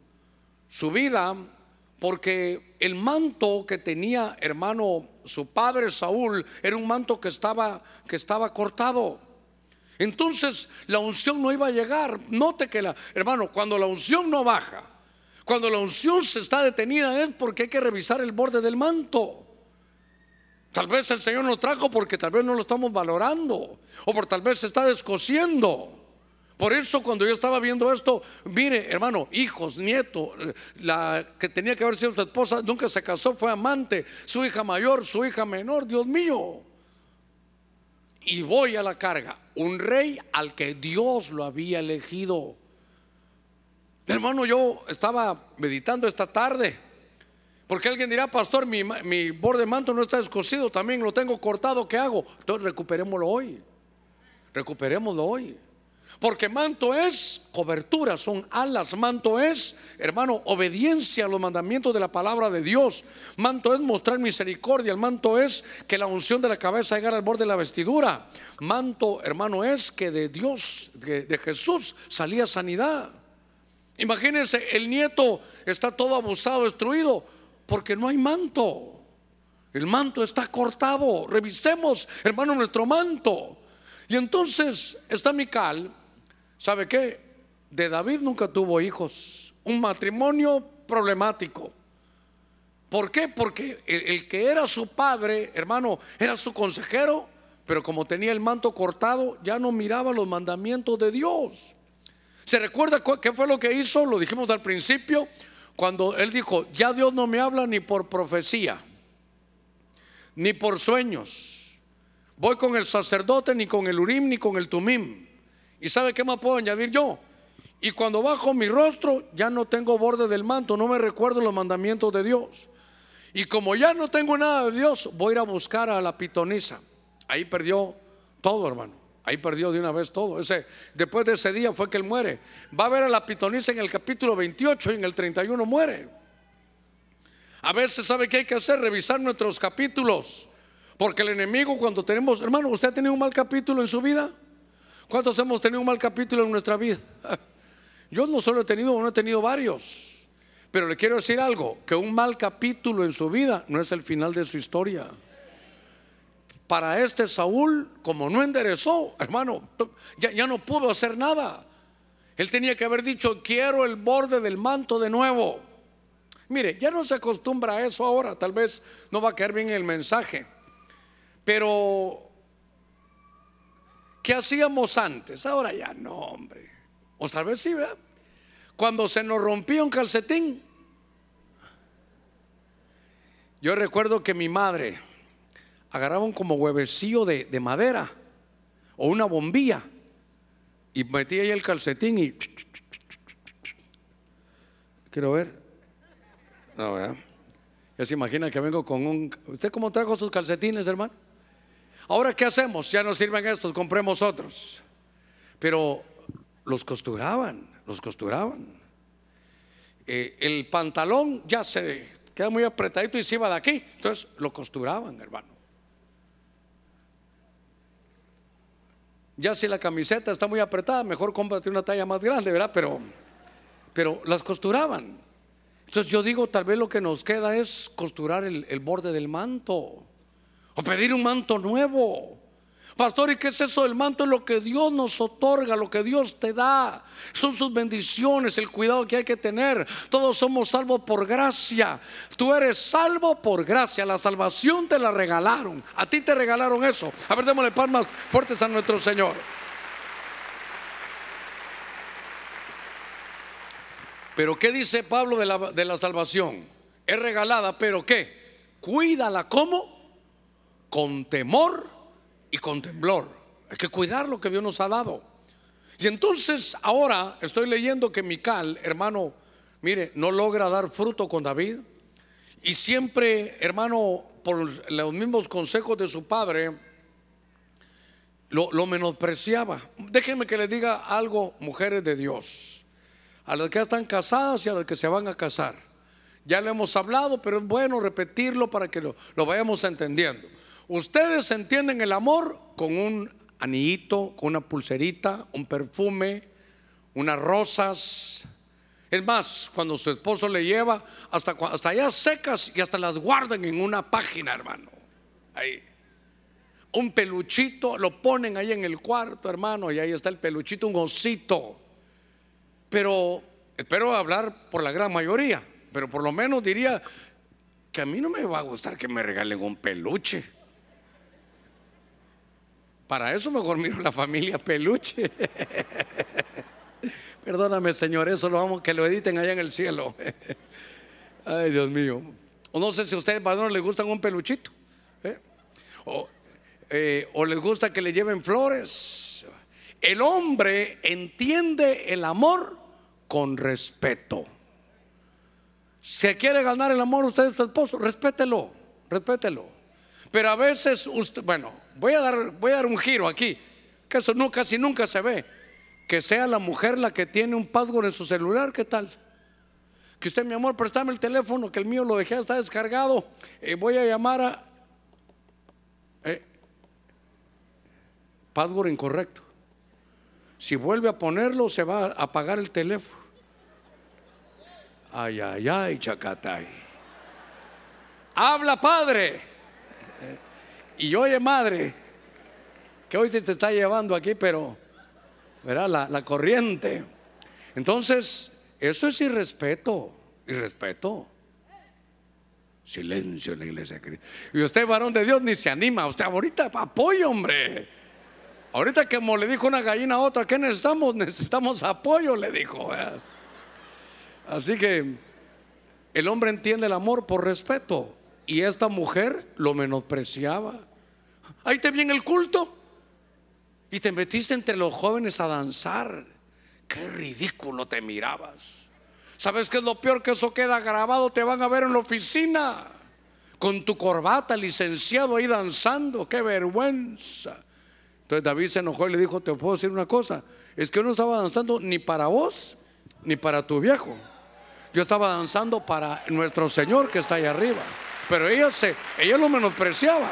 su vida porque el manto que tenía, hermano, su padre Saúl, era un manto que estaba, que estaba cortado. Entonces la unción no iba a llegar. Note que la, hermano, cuando la unción no baja, cuando la unción se está detenida es porque hay que revisar el borde del manto. Tal vez el Señor nos trajo porque tal vez no lo estamos valorando o por tal vez se está descosiendo. Por eso cuando yo estaba viendo esto, mire, hermano, hijos, nietos, la que tenía que haber sido su esposa, nunca se casó, fue amante, su hija mayor, su hija menor, Dios mío. Y voy a la carga, un rey al que Dios lo había elegido. Hermano, yo estaba meditando esta tarde, porque alguien dirá, pastor, mi, mi borde manto no está descosido, también lo tengo cortado, ¿qué hago? Entonces recuperémoslo hoy, recuperémoslo hoy. Porque manto es cobertura, son alas. Manto es, hermano, obediencia a los mandamientos de la palabra de Dios. Manto es mostrar misericordia. El manto es que la unción de la cabeza llegara al borde de la vestidura. Manto, hermano, es que de Dios, de, Jesús, salía sanidad. Imagínense, el nieto está todo abusado, destruido, porque no hay manto. El manto está cortado. Revisemos, hermano, nuestro manto. Y entonces está Mical ¿Sabe qué? De David nunca tuvo hijos. Un matrimonio problemático. ¿Por qué? Porque el, que era su padre, hermano, era su consejero, pero como tenía el manto cortado, ya no miraba los mandamientos de Dios. ¿Se recuerda qué fue lo que hizo? Lo dijimos al principio, cuando él dijo, ya Dios no me habla ni por profecía, ni por sueños. Voy con el sacerdote, ni con el urim, ni con el tumim. ¿Y sabe qué más puedo añadir yo? Y cuando bajo mi rostro ya no tengo borde del manto, no me recuerdo los mandamientos de Dios. Y como ya no tengo nada de Dios, voy a ir a buscar a la pitonisa. Ahí perdió todo, hermano. Ahí perdió de una vez todo. Ese, después de ese día fue que él muere. Va a ver a la pitonisa en el capítulo 28 y en el 31 muere. A veces sabe que hay que hacer, revisar nuestros capítulos. Porque el enemigo cuando tenemos, hermano, ¿usted ha tenido un mal capítulo en su vida? ¿Cuántos hemos tenido un mal capítulo en nuestra vida? Yo no solo he tenido uno, he tenido varios. Pero le quiero decir algo, que un mal capítulo en su vida no es el final de su historia. Para este Saúl, como no enderezó, hermano, ya, ya no pudo hacer nada. Él tenía que haber dicho, quiero el borde del manto de nuevo. Mire, ya no se acostumbra a eso ahora, tal vez no va a caer bien el mensaje. Pero ¿Qué hacíamos antes? Ahora ya no, hombre. O tal vez sí, ¿verdad? Cuando se nos rompía un calcetín. Yo recuerdo que mi madre agarraba un como huevecillo de, de madera o una bombilla y metía ahí el calcetín y... Quiero ver. No, ¿verdad? Ya se imagina que vengo con un... ¿Usted cómo trajo sus calcetines, hermano? Ahora, ¿qué hacemos? Ya no sirven estos, compremos otros. Pero los costuraban, los costuraban. Eh, el pantalón ya se queda muy apretadito y se iba de aquí. Entonces lo costuraban, hermano. Ya si la camiseta está muy apretada, mejor cómprate una talla más grande, ¿verdad? Pero, pero las costuraban. Entonces yo digo, tal vez lo que nos queda es costurar el borde del manto. O pedir un manto nuevo. Pastor, ¿y qué es eso del manto? Es lo que Dios nos otorga, lo que Dios te da. Son sus bendiciones, el cuidado que hay que tener. Todos somos salvos por gracia. Tú eres salvo por gracia. La salvación te la regalaron. A ti te regalaron eso. A ver, démosle palmas fuertes a nuestro Señor. Pero ¿qué dice Pablo de la, de la salvación? Es regalada, pero ¿qué? Cuídala como con temor y con temblor. Hay que cuidar lo que Dios nos ha dado. Y entonces ahora estoy leyendo que Mical, hermano, mire, no logra dar fruto con David. Y siempre, hermano, por los mismos consejos de su padre, lo, lo menospreciaba. Déjenme que les diga algo, mujeres de Dios, a las que están casadas y a las que se van a casar. Ya le hemos hablado, pero es bueno repetirlo para que lo, lo vayamos entendiendo. Ustedes entienden el amor con un anillito, con una pulserita, un perfume, unas rosas. Es más, cuando su esposo le lleva, hasta, hasta allá secas y hasta las guardan en una página, hermano. Ahí. Un peluchito, lo ponen ahí en el cuarto, hermano, y ahí está el peluchito, un osito. Pero espero hablar por la gran mayoría, pero por lo menos diría que a mí no me va a gustar que me regalen un peluche. Para eso mejor miro la familia peluche. Perdóname, Señor, eso lo vamos que lo editen allá en el cielo. Ay, Dios mío. O no sé si a ustedes, no les gustan un peluchito. ¿eh? O, eh, o les gusta que le lleven flores. El hombre entiende el amor con respeto. Si quiere ganar el amor usted es su esposo, respételo, respételo. Pero a veces usted, bueno, voy a dar, voy a dar un giro aquí, que eso no, casi nunca se ve. Que sea la mujer la que tiene un password en su celular, ¿qué tal? Que usted, mi amor, préstame el teléfono, que el mío lo dejé, está descargado. Eh, voy a llamar a. Eh, password incorrecto. Si vuelve a ponerlo, se va a apagar el teléfono. Ay, ay, ay, chacatay. Habla, padre. Y oye, madre, que hoy se te está llevando aquí, pero, verá, la, corriente. Entonces, eso es irrespeto, irrespeto. Silencio en la iglesia. Y usted, varón de Dios, ni se anima. Usted ahorita apoyo, hombre. Ahorita como le dijo una gallina a otra, ¿qué necesitamos? Necesitamos apoyo, le dijo. Así que el hombre entiende el amor por respeto. Y esta mujer lo menospreciaba. Ahí te viene el culto. Y te metiste entre los jóvenes a danzar. Qué ridículo te mirabas. ¿Sabes qué es lo peor? Que eso queda grabado. Te van a ver en la oficina. Con tu corbata, licenciado ahí danzando. Qué vergüenza. Entonces David se enojó y le dijo, te puedo decir una cosa. Es que yo no estaba danzando ni para vos, ni para tu viejo. Yo estaba danzando para nuestro Señor que está ahí arriba. Pero ella, se, ella lo menospreciaba.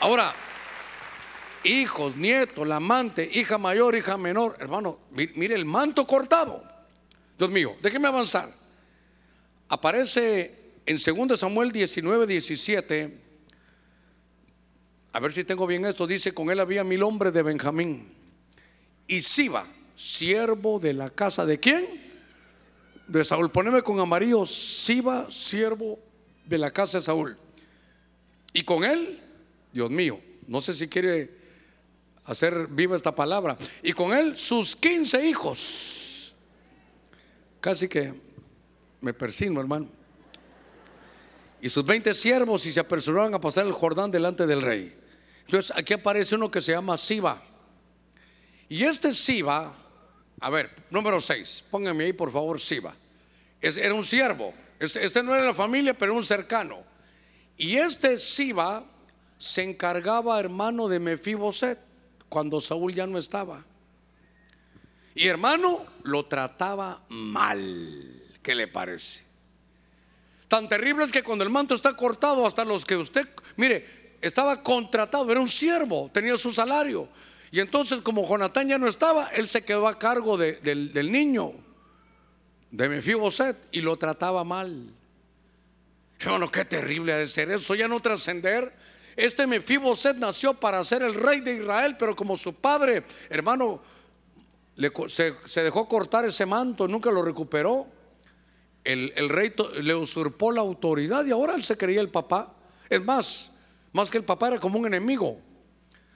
Ahora, hijos, nietos, amante, hija mayor, hija menor, hermano, mire el manto cortado. Dios mío, déjeme avanzar. Aparece en 2 Samuel 19, 17. A ver si tengo bien esto. Dice: Con él había mil hombres de Benjamín. Y Siba, siervo de la casa de quién? De Saúl. Poneme con amarillo, Siba, siervo de la casa de Saúl. Y con él, Dios mío, no sé si quiere hacer viva esta palabra. Y con él sus 15 hijos. Casi que me persino, hermano. Y sus 20 siervos y se apresuraron a pasar el Jordán delante del rey. Entonces aquí aparece uno que se llama Siba. Y este Siba, a ver, número 6, pónganme ahí por favor Siba era un siervo. Este, este, no era la familia, pero un cercano. Y este Siba se encargaba, hermano, de Mefiboset cuando Saúl ya no estaba. Y hermano, lo trataba mal. ¿Qué le parece? Tan terrible es que cuando el manto está cortado, hasta los que usted, mire, estaba contratado, era un siervo, tenía su salario. Y entonces, como Jonatán ya no estaba, él se quedó a cargo del niño de Mefiboset y lo trataba mal. Hermano, qué terrible ha de ser eso, ya no trascender. Este Mefiboset nació para ser el rey de Israel, pero como su padre, hermano, se, dejó cortar ese manto, nunca lo recuperó. El, el, rey le usurpó la autoridad y ahora él se creía el papá. Es más, más que el papá era como un enemigo.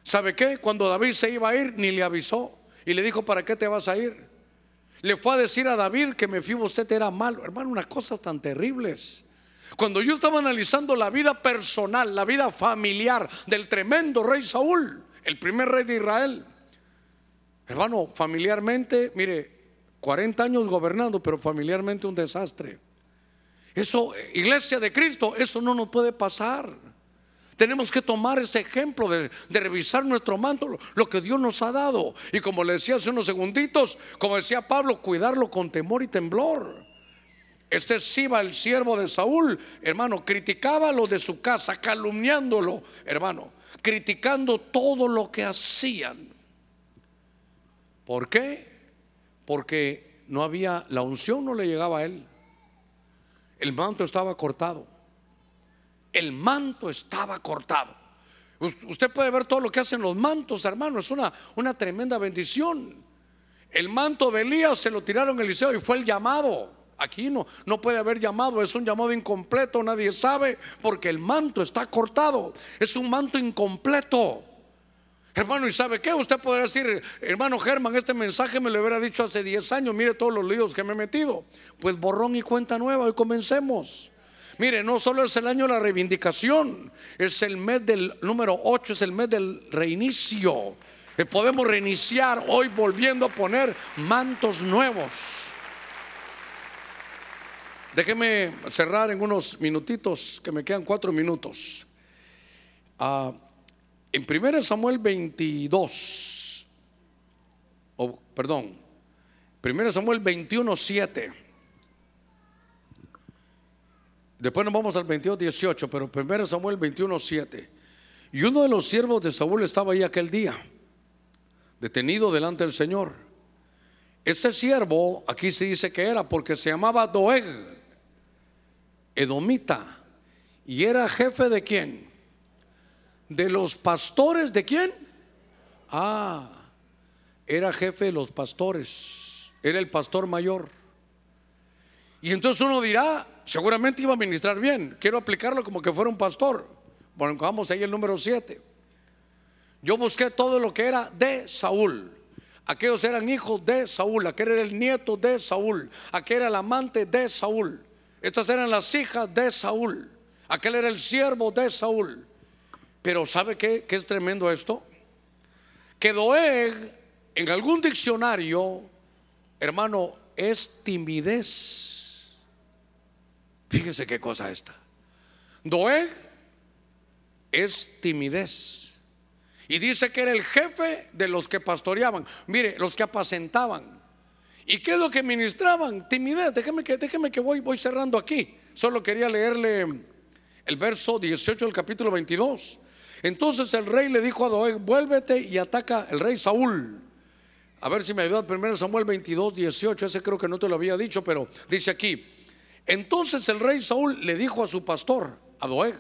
¿Sabe qué? Cuando David se iba a ir, ni le avisó y le dijo, ¿para qué te vas a ir? Le fue a decir a David que usted era malo. Hermano, unas cosas tan terribles. Cuando yo estaba analizando la vida personal, la vida familiar del tremendo rey Saúl, el primer rey de Israel, Hermano, familiarmente, mire, 40 años gobernando, pero familiarmente un desastre. Eso, iglesia de Cristo, eso no nos puede pasar. Tenemos que tomar este ejemplo de, revisar nuestro manto, lo que Dios nos ha dado. Y como le decía hace unos segunditos, como decía Pablo, cuidarlo con temor y temblor. Este Siba, el siervo de Saúl, hermano, criticaba lo de su casa, calumniándolo, hermano, criticando todo lo que hacían. ¿Por qué? Porque no había, la unción no le llegaba a él. El manto estaba cortado. El manto estaba cortado. Usted puede ver todo lo que hacen los mantos, hermano. Es una, una tremenda bendición. El manto de Elías se lo tiraron Eliseo y fue el llamado. Aquí no, no puede haber llamado, es un llamado incompleto, nadie sabe, porque el manto está cortado. Es un manto incompleto. Hermano, ¿y sabe qué? Usted podrá decir, hermano Germán, este mensaje me lo hubiera dicho hace 10 años, mire todos los líos que me he metido. Pues borrón y cuenta nueva, hoy comencemos. Mire, no solo es el año de la reivindicación, es el mes del número 8, es el mes del reinicio. Eh, podemos reiniciar hoy volviendo a poner mantos nuevos. Déjeme cerrar en unos minutitos, que me quedan cuatro minutos. Ah, en 1 Samuel 22, o perdón, 1 Samuel 21, 7. Después nos vamos al 22, 18, pero 1 Samuel 21, 7. Y uno de los siervos de Saúl estaba ahí aquel día, detenido delante del Señor. Este siervo, aquí se dice que era porque se llamaba Doeg edomita. ¿Y era jefe de quién? De los pastores de quién? Ah, era jefe de los pastores. Era el pastor mayor. Y entonces uno dirá, seguramente iba a ministrar bien. Quiero aplicarlo como que fuera un pastor. Bueno, vamos ahí el número 7. Yo busqué todo lo que era de Saúl. Aquellos eran hijos de Saúl, aquel era el nieto de Saúl, aquel era el amante de Saúl. Estas eran las hijas de Saúl. Aquel era el siervo de Saúl. Pero ¿sabe qué, qué es tremendo esto? Que Doeg en algún diccionario, hermano, es timidez. Fíjese qué cosa esta. Doeg es timidez. Y dice que era el jefe de los que pastoreaban. Mire, los que apacentaban. ¿Y qué es lo que ministraban? Timidez. Déjeme que, déjeme que voy, voy cerrando aquí. Solo quería leerle el verso 18 del capítulo 22. Entonces el rey le dijo a Doeg, vuélvete y ataca el rey Saúl. A ver si me ayuda, primero Samuel 22, 18, ese creo que no te lo había dicho, pero dice aquí, entonces el rey Saúl le dijo a su pastor, a Doeg,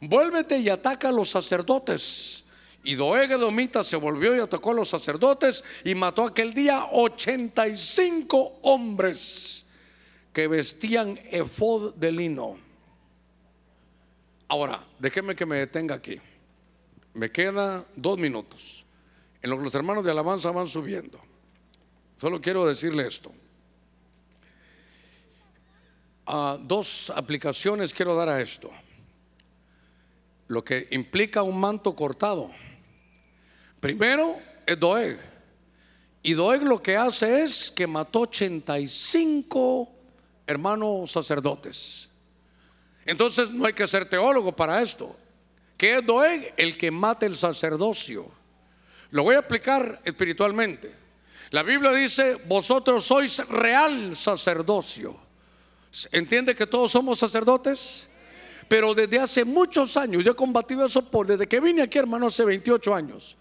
vuélvete y ataca a los sacerdotes y Doeg Edomita se volvió y atacó a los sacerdotes y mató aquel día 85 hombres que vestían efod de lino. Ahora, déjeme que me detenga aquí. Me queda dos minutos. En lo que los hermanos de alabanza van subiendo. Solo quiero decirle esto. Dos aplicaciones quiero dar a esto. Lo que implica un manto cortado Primero es Doeg. Y Doeg lo que hace es que mató 85 hermanos sacerdotes. Entonces no hay que ser teólogo para esto. ¿Qué es Doeg? El que mata el sacerdocio. Lo voy a explicar espiritualmente. La Biblia dice, vosotros sois real sacerdocio. ¿Entiende que todos somos sacerdotes? Pero desde hace muchos años, yo he combatido eso por desde que vine aquí, hermano, hace 28 años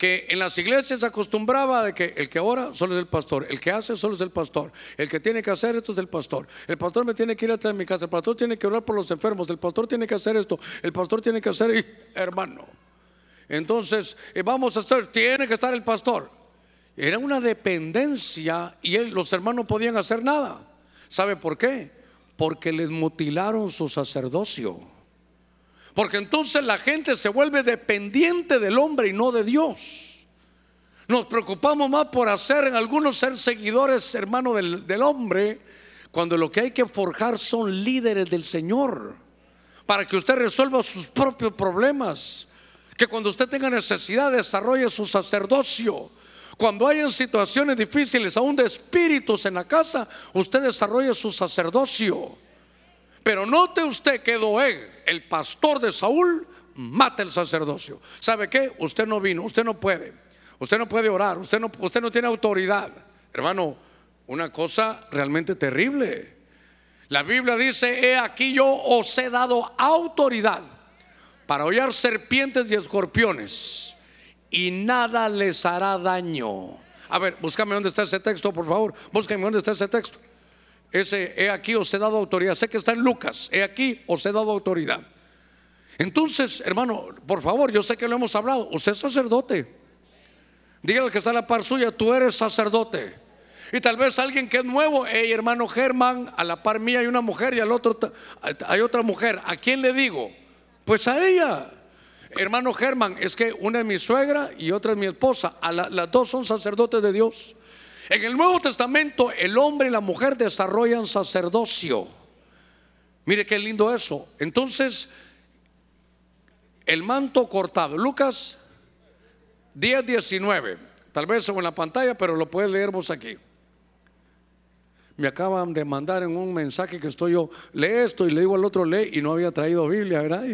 que en las iglesias se acostumbraba de que el que ora solo es el pastor, el que hace solo es el pastor, el que tiene que hacer esto es el pastor, el pastor me tiene que ir atrás de mi casa, el pastor tiene que orar por los enfermos, el pastor tiene que hacer esto, el pastor tiene que hacer, hermano. Entonces, eh, vamos a hacer, tiene que estar el pastor. Era una dependencia y los hermanos no podían hacer nada. ¿Sabe por qué? Porque les mutilaron su sacerdocio. Porque entonces la gente se vuelve dependiente del hombre y no de Dios. Nos preocupamos más por hacer en algunos ser seguidores, hermano, del, del hombre, cuando lo que hay que forjar son líderes del Señor, para que usted resuelva sus propios problemas, que cuando usted tenga necesidad desarrolle su sacerdocio, Cuando hayan situaciones difíciles, aún de espíritus en la casa, usted desarrolla su sacerdocio. Pero note usted que Doeg, el pastor de Saúl, mata el sacerdocio. ¿Sabe qué? Usted no vino, usted no puede. Usted no puede orar, usted no, usted no tiene autoridad. Hermano, una cosa realmente terrible. La Biblia dice, he aquí yo os he dado autoridad para hollar serpientes y escorpiones y nada les hará daño. A ver, búscame dónde está ese texto, por favor. Búscame dónde está ese texto. Ese, he aquí os he dado autoridad. Sé que está en Lucas. He aquí os he dado autoridad. Entonces, hermano, por favor, yo sé que lo hemos hablado. Usted es sacerdote. Dígale que está a la par suya, tú eres sacerdote. Y tal vez alguien que es nuevo, hey hermano Germán, a la par mía hay una mujer y al otro hay otra mujer. ¿A quién le digo? Pues a ella. Hermano Germán, es que una es mi suegra y otra es mi esposa. las dos son sacerdotes de Dios. En el Nuevo Testamento el hombre y la mujer desarrollan sacerdocio. Mire qué lindo eso. Entonces, el manto cortado. Lucas 10, 19. Tal vez en la pantalla, pero lo puede leer vos aquí. Me acaban de mandar en un mensaje que estoy yo, lee esto y le digo al otro, lee y no había traído Biblia, ¿verdad?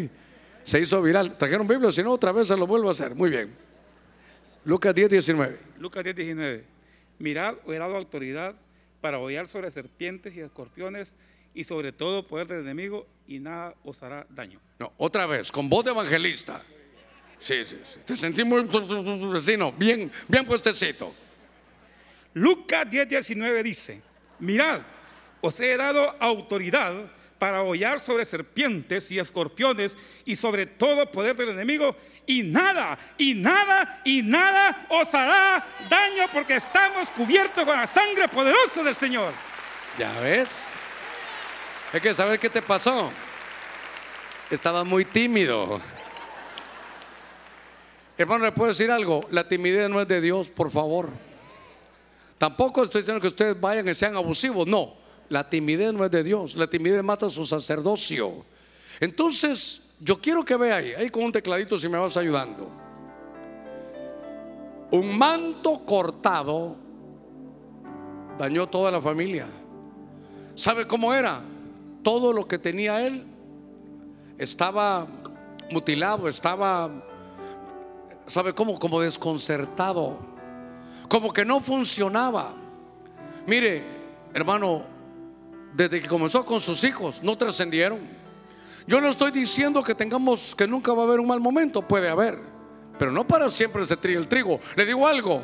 Se hizo viral. Trajeron Biblia, si no, otra vez se lo vuelvo a hacer. Muy bien. Lucas 10, 19. Lucas 10, 19. Mirad, os he dado autoridad para hollar sobre serpientes y escorpiones y sobre todo poder del enemigo y nada os hará daño. No, otra vez, con voz de evangelista. Sí, sí, sí. Te sentí muy vecino, bien, bien puestecito. Lucas 10, 19 dice, mirad, os he dado autoridad para hollar sobre serpientes y escorpiones y sobre todo poder del enemigo y nada, y nada, y nada os hará daño porque estamos cubiertos con la sangre poderosa del Señor. ¿Ya ves? Es que sabes qué te pasó. Estaba muy tímido. Hermano, ¿le puedo decir algo? La timidez no es de Dios, por favor. Tampoco estoy diciendo que ustedes vayan y sean abusivos, no. La timidez no es de Dios, la timidez mata su sacerdocio. Entonces, yo quiero que vea ahí, ahí con un tecladito si me vas ayudando. Un manto cortado dañó toda la familia. ¿Sabe cómo era? Todo lo que tenía él estaba mutilado, estaba, ¿sabe cómo? Como desconcertado, como que no funcionaba. Mire, hermano, desde que comenzó con sus hijos, no trascendieron. Yo no estoy diciendo que tengamos, que nunca va a haber un mal momento, puede haber, pero no para siempre se tríe el trigo. Le digo algo,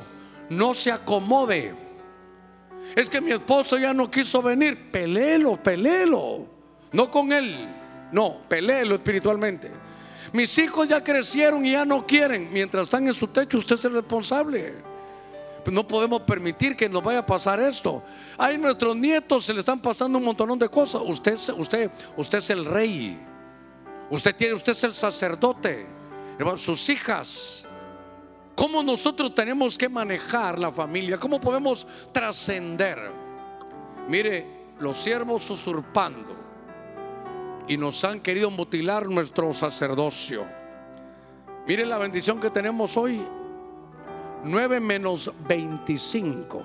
no se acomode. Es que mi esposo ya no quiso venir, pelelo, pelelo. No con él, no, pelelo espiritualmente. Mis hijos ya crecieron y ya no quieren. Mientras están en su techo, usted es el responsable. Pues no podemos permitir que nos vaya a pasar esto. Hay nuestros nietos se le están pasando un montón de cosas. Usted, usted, usted es el rey. Usted tiene, usted es el sacerdote. Sus hijas. ¿Cómo nosotros tenemos que manejar la familia? ¿Cómo podemos trascender? Mire, los siervos usurpando y nos han querido mutilar nuestro sacerdocio. Mire la bendición que tenemos hoy 9 menos 25.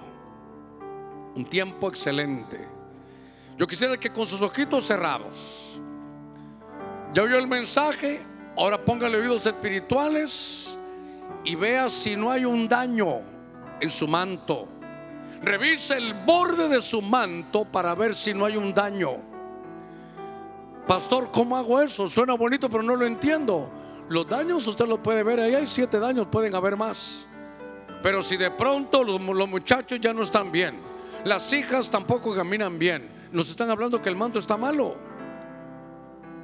Un tiempo excelente. Yo quisiera que con sus ojitos cerrados, ya oyó el mensaje, ahora póngale oídos espirituales y vea si no hay un daño en su manto. Revise el borde de su manto para ver si no hay un daño. Pastor, ¿cómo hago eso? Suena bonito, pero no lo entiendo. Los daños usted los puede ver, ahí hay siete daños, pueden haber más. Pero si de pronto los, muchachos ya no están bien, las hijas tampoco caminan bien, nos están hablando que el manto está malo.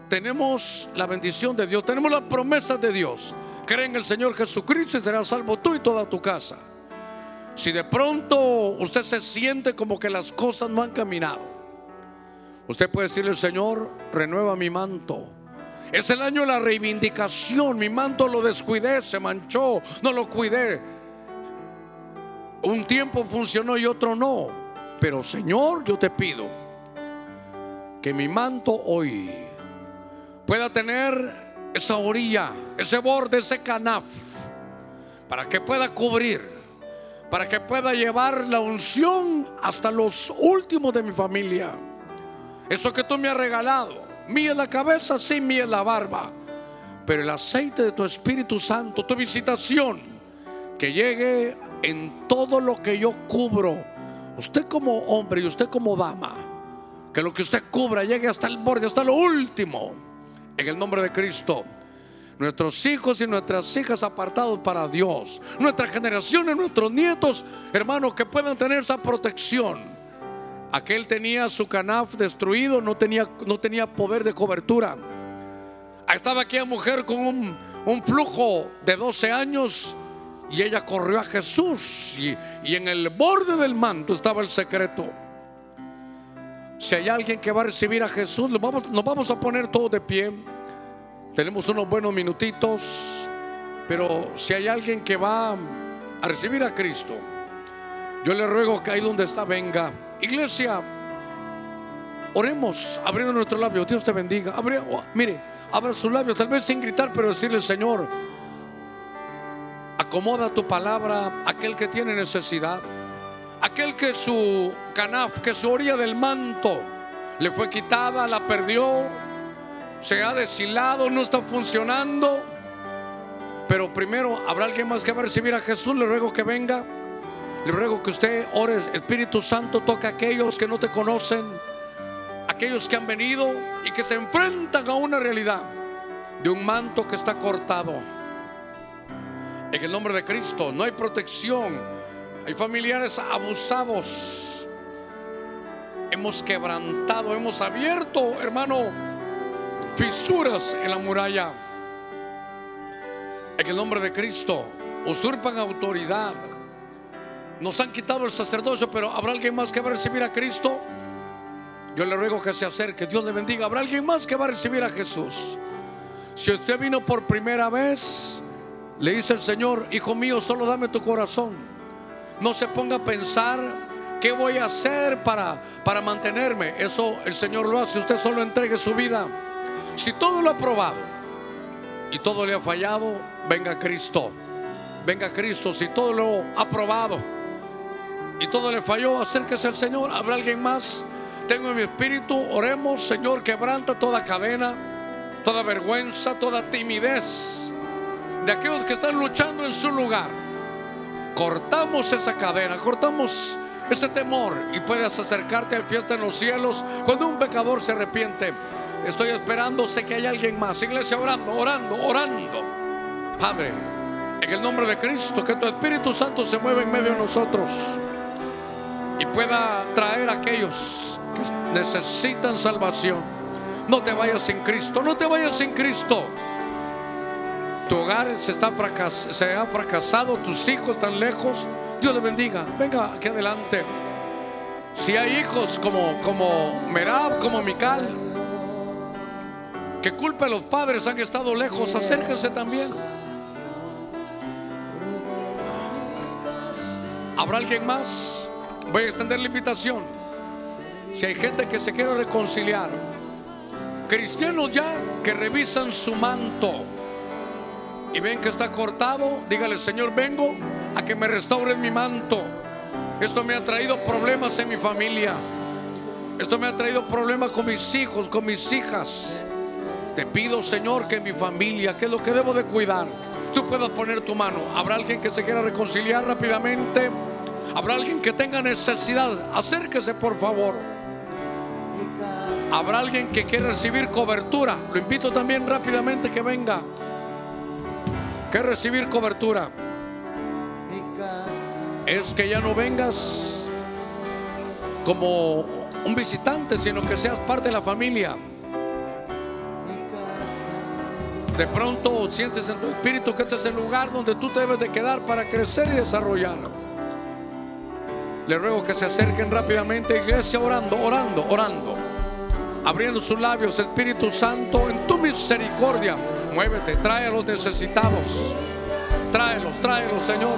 Tenemos la bendición de Dios, tenemos la promesa de Dios. Cree en el Señor Jesucristo y serás salvo tú y toda tu casa. Si de pronto usted se siente como que las cosas no han caminado, usted puede decirle, Señor, renueva mi manto. Es el año de la reivindicación. Mi manto lo descuidé, se manchó, no lo cuidé. Un tiempo funcionó y otro no. Pero Señor, yo te pido que mi manto hoy pueda tener esa orilla, ese borde, ese canaf, para que pueda cubrir, para que pueda llevar la unción hasta los últimos de mi familia. Eso que tú me has regalado, mía es la cabeza, sí, mía es la barba. Pero el aceite de tu Espíritu Santo, tu visitación, que llegue en todo lo que yo cubro. Usted como hombre y usted como dama, que lo que usted cubra llegue hasta el borde, hasta lo último. En el nombre de Cristo nuestros hijos y nuestras hijas apartados para Dios, nuestras generaciones, nuestros nietos, hermanos, que puedan tener esa protección. Aquel tenía su canaf destruido, no tenía, no tenía poder de cobertura. Estaba aquella mujer con un, un flujo de 12 años y ella corrió a Jesús y, y en el borde del manto estaba el secreto. Si hay alguien que va a recibir a Jesús, nos vamos, nos vamos a poner todos de pie. Tenemos unos buenos minutitos, pero si hay alguien que va a recibir a Cristo, yo le ruego que ahí donde está venga. Iglesia, oremos abriendo nuestro labio. Dios te bendiga. Oh, mire, abra sus labios, tal vez sin gritar, pero decirle, Señor, acomoda tu palabra aquel que tiene necesidad, aquel que su canaf, que su orilla del manto le fue quitada, la perdió se ha deshilado, no está funcionando. Pero primero habrá alguien más que va a recibir a Jesús. Le ruego que venga. Le ruego que usted ore. Espíritu Santo toca a aquellos que no te conocen. Aquellos que han venido y que se enfrentan a una realidad de un manto que está cortado. En el nombre de Cristo no hay protección. Hay familiares abusados. Hemos quebrantado, hemos abierto, hermano, fisuras en la muralla. En el nombre de Cristo usurpan autoridad. Nos han quitado el sacerdocio, pero ¿habrá alguien más que va a recibir a Cristo? Yo le ruego que se acerque, Dios le bendiga. ¿Habrá alguien más que va a recibir a Jesús? Si usted vino por primera vez, le dice el Señor, hijo mío, solo dame tu corazón. No se ponga a pensar qué voy a hacer para, para mantenerme. Eso el Señor lo hace. Usted solo entregue su vida. Si todo lo ha probado y todo le ha fallado, venga Cristo. Venga Cristo. Si todo lo ha probado y todo le falló, acérquese al Señor. ¿Habrá alguien más? Tengo en mi espíritu, oremos, Señor, quebranta toda cadena, toda vergüenza, toda timidez de aquellos que están luchando en su lugar. Cortamos esa cadena, cortamos ese temor y puedes acercarte a fiesta en los cielos cuando un pecador se arrepiente. Estoy esperando, sé que hay alguien más. Iglesia orando, orando, orando. Padre, en el nombre de Cristo, que tu Espíritu Santo se mueva en medio de nosotros y pueda traer a aquellos que necesitan salvación. No te vayas sin Cristo, no te vayas sin Cristo. Tu hogar se, está se ha fracasado, tus hijos están lejos. Dios le bendiga. Venga aquí adelante. Si hay hijos como, como Merab, como Mical, que culpa a los padres han estado lejos, acérquense también. ¿Habrá alguien más? Voy a extender la invitación. Si hay gente que se quiere reconciliar, cristianos ya que revisan su manto y ven que está cortado, dígale, Señor, vengo a que me restauren mi manto. Esto me ha traído problemas en mi familia. Esto me ha traído problemas con mis hijos, con mis hijas. Te pido, Señor, que mi familia, que es lo que debo de cuidar, tú puedas poner tu mano. ¿Habrá alguien que se quiera reconciliar rápidamente? ¿Habrá alguien que tenga necesidad? Acérquese, por favor. ¿Habrá alguien que quiera recibir cobertura? Lo invito también rápidamente que venga. Que recibir cobertura. Es que ya no vengas como un visitante, sino que seas parte de la familia. De pronto sientes en tu espíritu que este es el lugar donde tú debes de quedar para crecer y desarrollar. Le ruego que se acerquen rápidamente, iglesia, orando, orando, orando. Abriendo sus labios, Espíritu Santo, en tu misericordia. Muévete, trae a los necesitados. Tráelos, tráelos, Señor.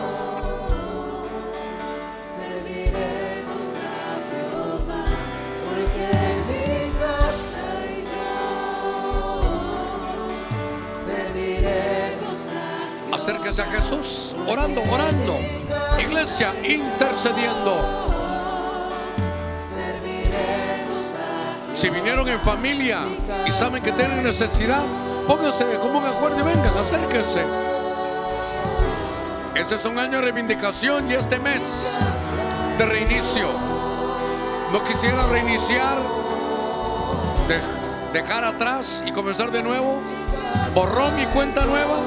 Acérquese a Jesús, orando, orando. Iglesia, intercediendo. Si vinieron en familia y saben que tienen necesidad, pónganse como un acuerdo y vengan, acérquense. Ese es un año de reivindicación y este mes de reinicio. No quisiera reiniciar, dejar atrás y comenzar de nuevo. Borró mi cuenta nueva.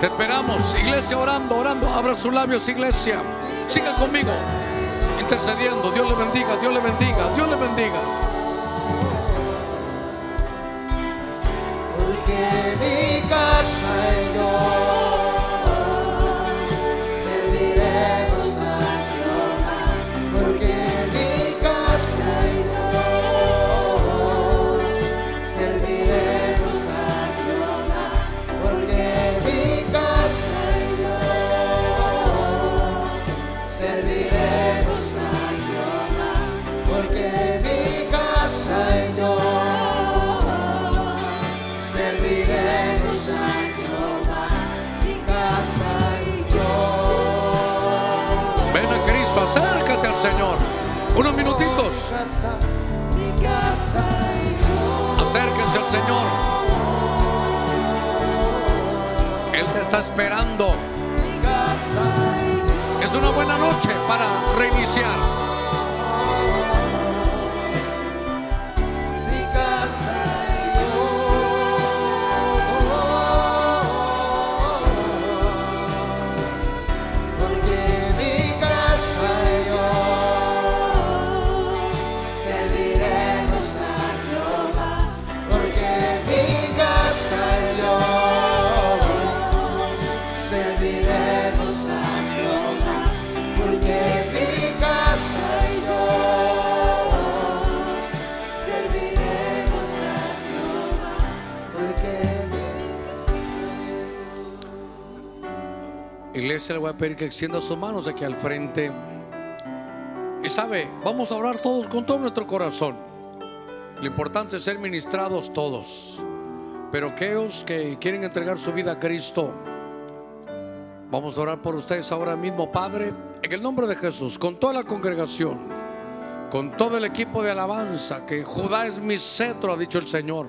Te esperamos, iglesia orando, orando. Abra sus labios, iglesia. Siga conmigo, intercediendo. Dios le bendiga, Dios le bendiga, Dios le bendiga. Unos minutitos. Acérquense al Señor. Él te está esperando. Es una buena noche para reiniciar. Iglesia le voy a pedir que extienda sus manos aquí al frente. Y sabe, vamos a hablar todos con todo nuestro corazón. Lo importante es ser ministrados todos. Pero aquellos que quieren entregar su vida a Cristo, vamos a orar por ustedes ahora mismo, Padre, en el nombre de Jesús, con toda la congregación, con todo el equipo de alabanza, que Judá es mi cetro, ha dicho el Señor.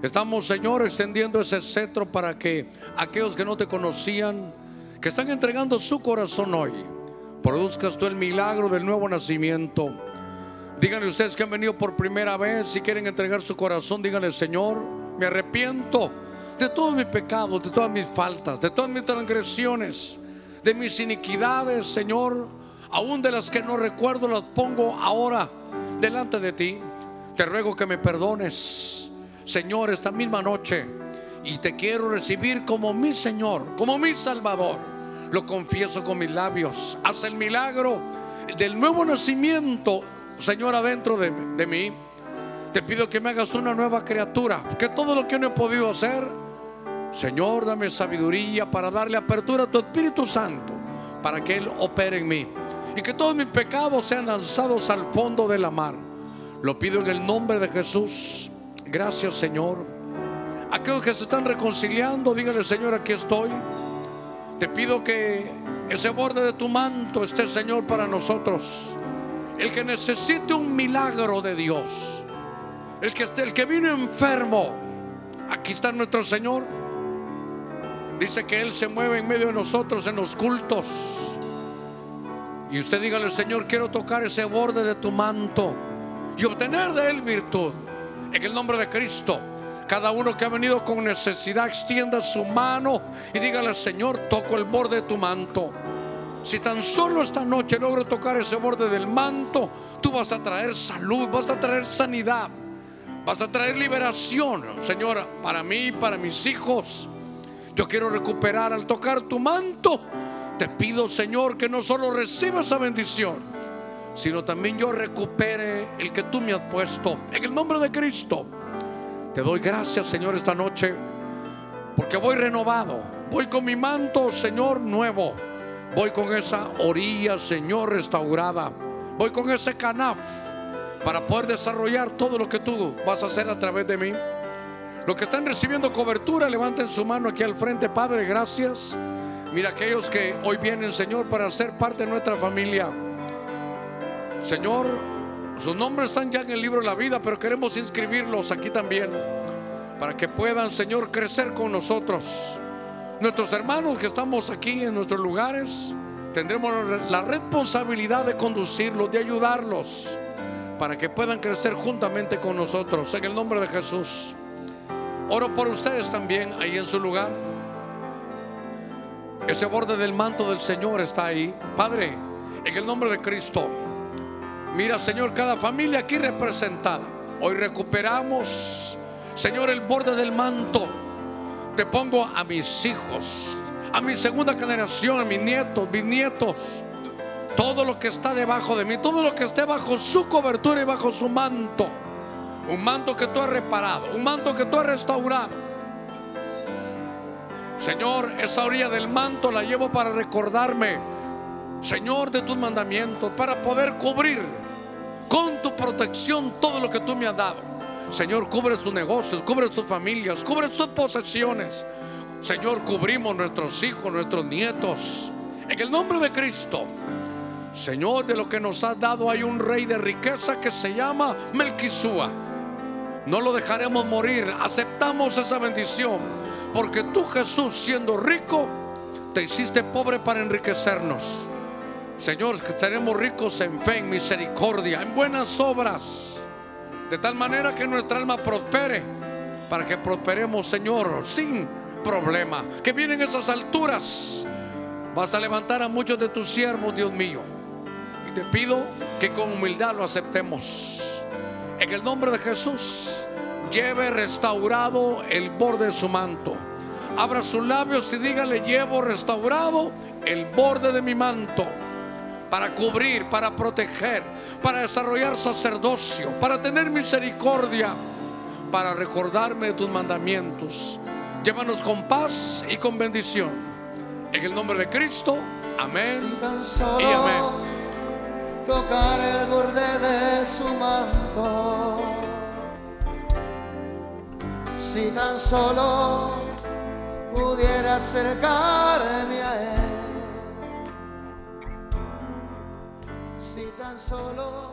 Estamos, Señor, extendiendo ese cetro para que aquellos que no te conocían, que están entregando su corazón hoy, produzcas tú el milagro del nuevo nacimiento. Díganle ustedes que han venido por primera vez, si quieren entregar su corazón, díganle, Señor, me arrepiento de todos mis pecados, de todas mis faltas, de todas mis transgresiones, de mis iniquidades, Señor, aún de las que no recuerdo, las pongo ahora delante de ti. Te ruego que me perdones, Señor, esta misma noche y te quiero recibir como mi Señor, como mi Salvador. Lo confieso con mis labios. Haz el milagro del nuevo nacimiento, Señor, adentro de, mí. Te pido que me hagas una nueva criatura, que todo lo que no he podido hacer, Señor, dame sabiduría para darle apertura a tu Espíritu Santo, para que Él opere en mí. Y que todos mis pecados sean lanzados al fondo de la mar. Lo pido en el nombre de Jesús. Gracias, Señor. Aquellos que se están reconciliando, dígale, Señor, aquí estoy. Te pido que ese borde de tu manto esté, Señor, para nosotros. El que necesite un milagro de Dios. El que, el que vino enfermo. Aquí está nuestro Señor. Dice que Él se mueve en medio de nosotros en los cultos. Y usted dígale, Señor, quiero tocar ese borde de tu manto y obtener de Él virtud. En el nombre de Cristo. Cada uno que ha venido con necesidad extienda su mano y dígale, Señor, toco el borde de tu manto. Si tan solo esta noche logro tocar ese borde del manto, tú vas a traer salud, vas a traer sanidad, vas a traer liberación, Señor, para mí, para mis hijos. Yo quiero recuperar al tocar tu manto. Te pido, Señor, que no solo reciba esa bendición, sino también yo recupere el que tú me has puesto. En el nombre de Cristo. Te doy gracias, Señor, esta noche, porque voy renovado. Voy con mi manto, Señor, nuevo. Voy con esa orilla, Señor, restaurada. Voy con ese canaf para poder desarrollar todo lo que tú vas a hacer a través de mí. Los que están recibiendo cobertura, levanten su mano aquí al frente. Padre, gracias. Mira aquellos que hoy vienen, Señor, para ser parte de nuestra familia. Señor, sus nombres están ya en el libro de la vida, pero queremos inscribirlos aquí también. Para que puedan, Señor, crecer con nosotros. Nuestros hermanos que estamos aquí en nuestros lugares, tendremos la responsabilidad de conducirlos, de ayudarlos, para que puedan crecer juntamente con nosotros. En el nombre de Jesús. Oro por ustedes también ahí en su lugar. Ese borde del manto del Señor está ahí. Padre, en el nombre de Cristo. Mira, Señor, cada familia aquí representada. Hoy recuperamos, Señor, el borde del manto te pongo a mis hijos, a mi segunda generación, a mis nietos, bisnietos, todo lo que está debajo de mí, todo lo que esté bajo su cobertura y bajo su manto. Un manto que tú has reparado, un manto que tú has restaurado. Señor, esa orilla del manto la llevo para recordarme, Señor, de tus mandamientos, para poder cubrir con tu protección todo lo que tú me has dado. Señor, cubre sus negocios, cubre sus familias, cubre sus posesiones. Señor, cubrimos nuestros hijos, nuestros nietos. En el nombre de Cristo. Señor, de lo que nos has dado hay un rey de riqueza que se llama Melquisúa. No lo dejaremos morir. Aceptamos esa bendición. Porque tú, Jesús, siendo rico, te hiciste pobre para enriquecernos. Señor, que seremos ricos en fe, en misericordia, en buenas obras de tal manera que nuestra alma prospere, para que prosperemos, Señor, sin problema. Que vienen esas alturas. Vas a levantar a muchos de tus siervos, Dios mío. Y te pido que con humildad lo aceptemos. En el nombre de Jesús, lleve restaurado el borde de su manto. Abra sus labios y dígale, llevo restaurado el borde de mi manto para cubrir, para proteger, para desarrollar sacerdocio, para tener misericordia, para recordarme de tus mandamientos. Llévanos con paz y con bendición. En el nombre de Cristo, amén y amén. Tocar el borde de su manto. Si tan solo pudiera acercarme a él. Tan solo